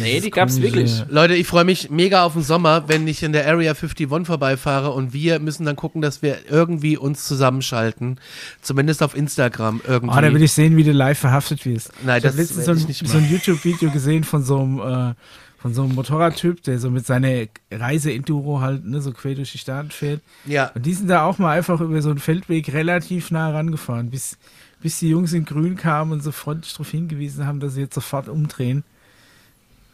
Nee, die gab's komische- wirklich. Leute, ich freue mich mega auf den Sommer, wenn ich in der Area 51 vorbeifahre und wir müssen dann gucken, dass wir irgendwie uns zusammenschalten. Zumindest auf Instagram irgendwie. Oh, da will ich sehen, wie du live verhaftet wirst. Nein, ich das habe letztens werd so so ein YouTube-Video gesehen von so einem, äh, von so einem Motorradtyp, der so mit seiner Reise-Enduro halt ne, so quer durch die Staaten fährt. ja. Und die sind da auch mal einfach über so einen Feldweg relativ nah rangefahren, bis, bis die Jungs in Grün kamen und so freundlich darauf hingewiesen haben, dass sie jetzt sofort umdrehen.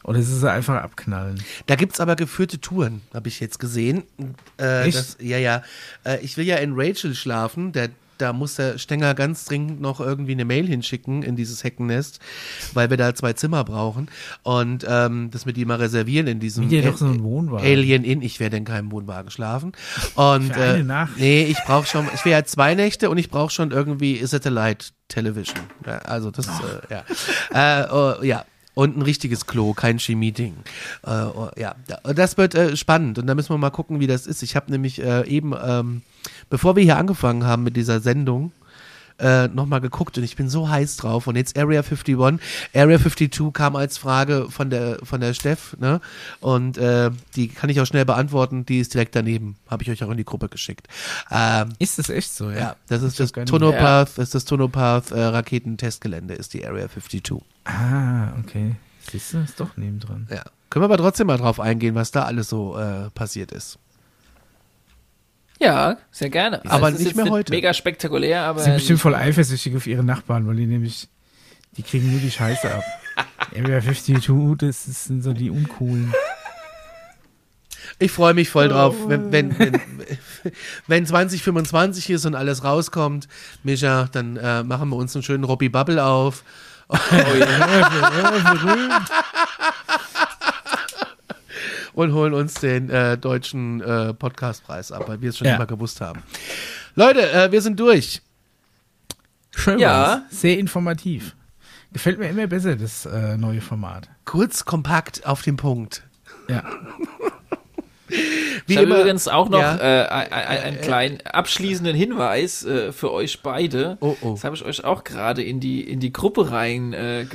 Oder sie sie einfach abknallen. Da gibt's aber geführte Touren, habe ich jetzt gesehen. Äh, Echt? Das, ja, ja. Äh, ich will ja in Rachel schlafen. Der, da muss der Stenger ganz dringend noch irgendwie eine Mail hinschicken in dieses Heckennest, weil wir da zwei Zimmer brauchen. Und ähm, das mit ihm mal reservieren in diesem Wie doch so ein Wohnwagen. Alien Inn. Ich werde in keinem Wohnwagen schlafen. Und Für eine äh, Nacht? nee, ich brauche schon, ich will ja zwei Nächte und ich brauche schon irgendwie Satellite Television. Ja, also das, äh, ja. Äh, oh, ja. Und ein richtiges Klo, kein Chemie-Ding. Äh, oh, ja, Da- das wird äh, spannend und da müssen wir mal gucken, wie das ist. Ich habe nämlich äh, eben, ähm, bevor wir hier angefangen haben mit dieser Sendung, äh, nochmal geguckt und ich bin so heiß drauf. Und jetzt Area 51, Area 52 kam als Frage von der von der Steff, ne? Und äh, die kann ich auch schnell beantworten, die ist direkt daneben. Habe ich euch auch in die Gruppe geschickt. Ähm, Ist das echt so, ja? ja, das ist das Tonopath, das ist das Tonopath äh, Raketentestgelände, ist die Area 52. Ah, okay. Siehst du, ist doch nebendran. Ja. Können wir aber trotzdem mal drauf eingehen, was da alles so äh, passiert ist. Ja, sehr gerne. Aber Es ist nicht mehr heute. Mega spektakulär, aber. Sie sind bestimmt voll eifersüchtig auf ihre Nachbarn, weil die nämlich, die kriegen nur die Scheiße ab. Area 52, das sind so die uncoolen. Ich freue mich voll drauf, wenn, wenn, wenn, wenn 2025 hier ist und alles rauskommt, Mischa, dann äh, machen wir uns einen schönen Robbie Bubble auf. und holen uns den äh, deutschen äh, Podcastpreis ab, weil wir es schon Ja. immer gewusst haben. Leute, äh, wir sind durch. Schön Ja. war's. Sehr informativ. Gefällt mir immer besser, das äh, neue Format. Kurz, kompakt, auf den Punkt. Ja. Wie ich habe übrigens auch noch Ja. äh, ein- ein- einen kleinen abschließenden Hinweis äh, für euch beide. Oh, oh. Das habe ich euch auch gerade in die in die Gruppe rein äh,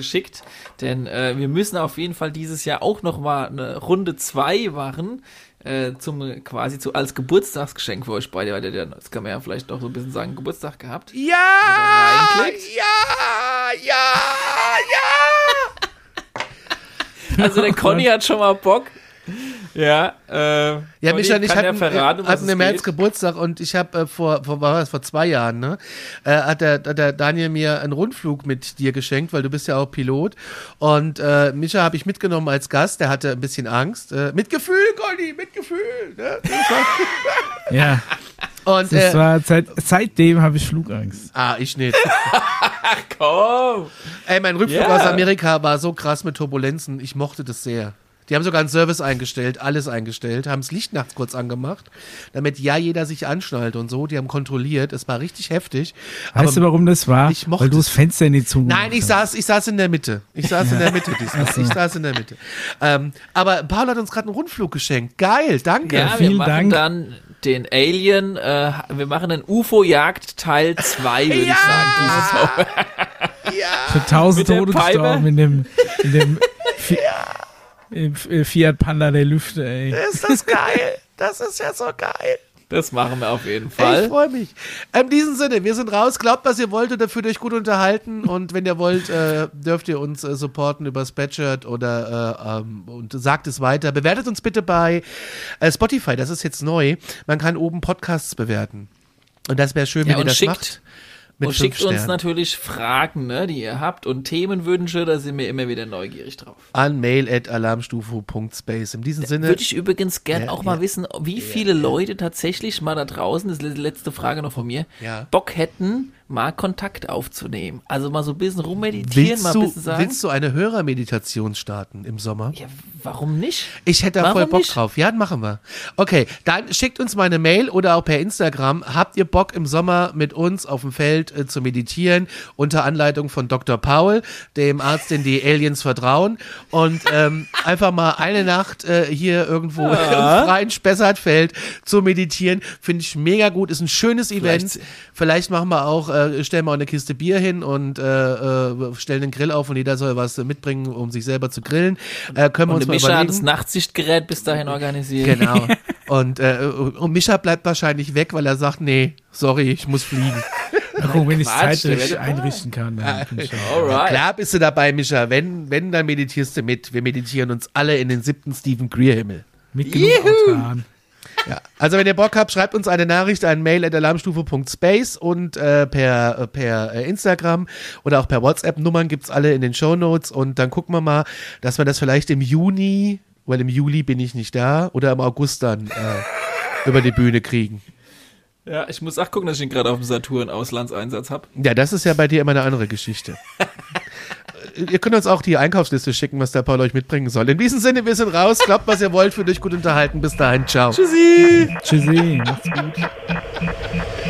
denn äh, wir müssen auf jeden Fall dieses Jahr auch noch mal eine Runde zwei machen. Äh, zum quasi zu als Geburtstagsgeschenk für euch beide, weil dann, das kann man ja vielleicht noch so ein bisschen sagen, Geburtstag gehabt. Ja, ja, ja, ja. Also der Conny hat schon mal Bock. Ja, äh, Ja, Micha ich verraten, äh, was hatten im März. Geburtstag und ich habe äh, vor, vor, war das, vor zwei Jahren, ne, äh, hat, der, hat der Daniel mir einen Rundflug mit dir geschenkt, weil du bist ja auch Pilot. Und äh, Micha habe ich mitgenommen als Gast, der hatte ein bisschen Angst. Äh, mit Gefühl, Conny, mit Gefühl. Ne? Ja. Und Das äh, war seit, seitdem habe ich Flugangst. ah, ich nicht. Komm! Ey, mein Rückflug Ja. aus Amerika war so krass mit Turbulenzen. Ich mochte das sehr. Die haben sogar einen Service eingestellt, alles eingestellt, haben das Licht nachts kurz angemacht, damit ja jeder sich anschnallt und so. Die haben kontrolliert. Es war richtig heftig. Weißt du, warum das war? ich mochte Weil du das Fenster nicht zugemacht Nein, ich hast. saß, ich saß in der Mitte. Ich saß in der Mitte diesmal. Ich saß in der Mitte. Ähm, aber Paul hat uns gerade einen Rundflug geschenkt. Geil, danke. Ja, wir vielen machen Dank. dann den Alien, äh, wir machen einen UFO-Jagd Teil 2, würde ich sagen, dieses Mal. ja. Für tausend Tote gestorben in dem, in dem ja. Fiat Panda der Lüfte, ey. Ist das geil? Das ist ja so geil. Das machen wir auf jeden Fall. Ich freue mich. In diesem Sinne, wir sind raus. Glaubt, was ihr wollt, dafür euch gut unterhalten. Und wenn ihr wollt, äh, dürft ihr uns äh, supporten über Spreadshirt oder äh, ähm, und sagt es weiter. Bewertet uns bitte bei äh, Spotify. Das ist jetzt neu. Man kann oben Podcasts bewerten. Und das wäre schön, wenn ja, ihr das schickt, macht. Und schickt uns natürlich Fragen, ne, die ihr habt und Themenwünsche, da sind wir immer wieder neugierig drauf. An mail.alarmstufe.space. In diesem Sinne. Würde ich übrigens gern ja, auch mal wissen, wie viele Leute tatsächlich mal da draußen, das ist die letzte Frage noch von mir, Bock hätten, mal Kontakt aufzunehmen. Also mal so ein bisschen rummeditieren, willst mal ein bisschen sagen. Willst du eine Hörermeditation starten im Sommer? Ja, warum nicht? Ich hätte da warum voll Bock nicht? drauf. Ja, machen wir. Okay, dann schickt uns mal eine Mail oder auch per Instagram. Habt ihr Bock im Sommer mit uns auf dem Feld äh, zu meditieren? Unter Anleitung von Dr. Paul, dem Arzt, den die Aliens vertrauen. Und ähm, einfach mal eine Nacht äh, hier irgendwo ja. im freien Spessartfeld zu meditieren. Finde ich mega gut. Ist ein schönes Event. Vielleicht, Vielleicht machen wir auch äh, äh, stellen wir auch eine Kiste Bier hin und äh, äh, stellen den Grill auf und jeder soll was mitbringen, um sich selber zu grillen. Äh, können wir und uns mal Mischa überlegen. das Nachtsichtgerät bis dahin organisieren. Genau. und, äh, und Mischa bleibt wahrscheinlich weg, weil er sagt, nee, sorry, ich muss fliegen. Warum, wenn ich es zeitlich einrichten kann. Dann ja, klar bist du dabei, Mischa. Wenn, wenn, dann meditierst du mit. Wir meditieren uns alle in den siebten Stephen Greer-Himmel. Mit genug Autan. Ja. Also wenn ihr Bock habt, schreibt uns eine Nachricht an mail at alarmstufe.space und äh, per, äh, per äh, Instagram oder auch per WhatsApp. Nummern gibt's alle in den Show Notes und dann gucken wir mal, dass wir das vielleicht im Juni, weil im Juli bin ich nicht da, oder im August dann äh, über die Bühne kriegen. Ja, ich muss auch gucken, dass ich ihn gerade auf dem Saturn Auslandseinsatz habe. Ja, das ist ja bei dir immer eine andere Geschichte. ihr könnt uns auch die Einkaufsliste schicken, was der Paul euch mitbringen soll. In diesem Sinne, wir sind raus. Glaubt, was ihr wollt, für euch gut unterhalten. Bis dahin, ciao. Tschüssi. Tschüssi. Macht's gut.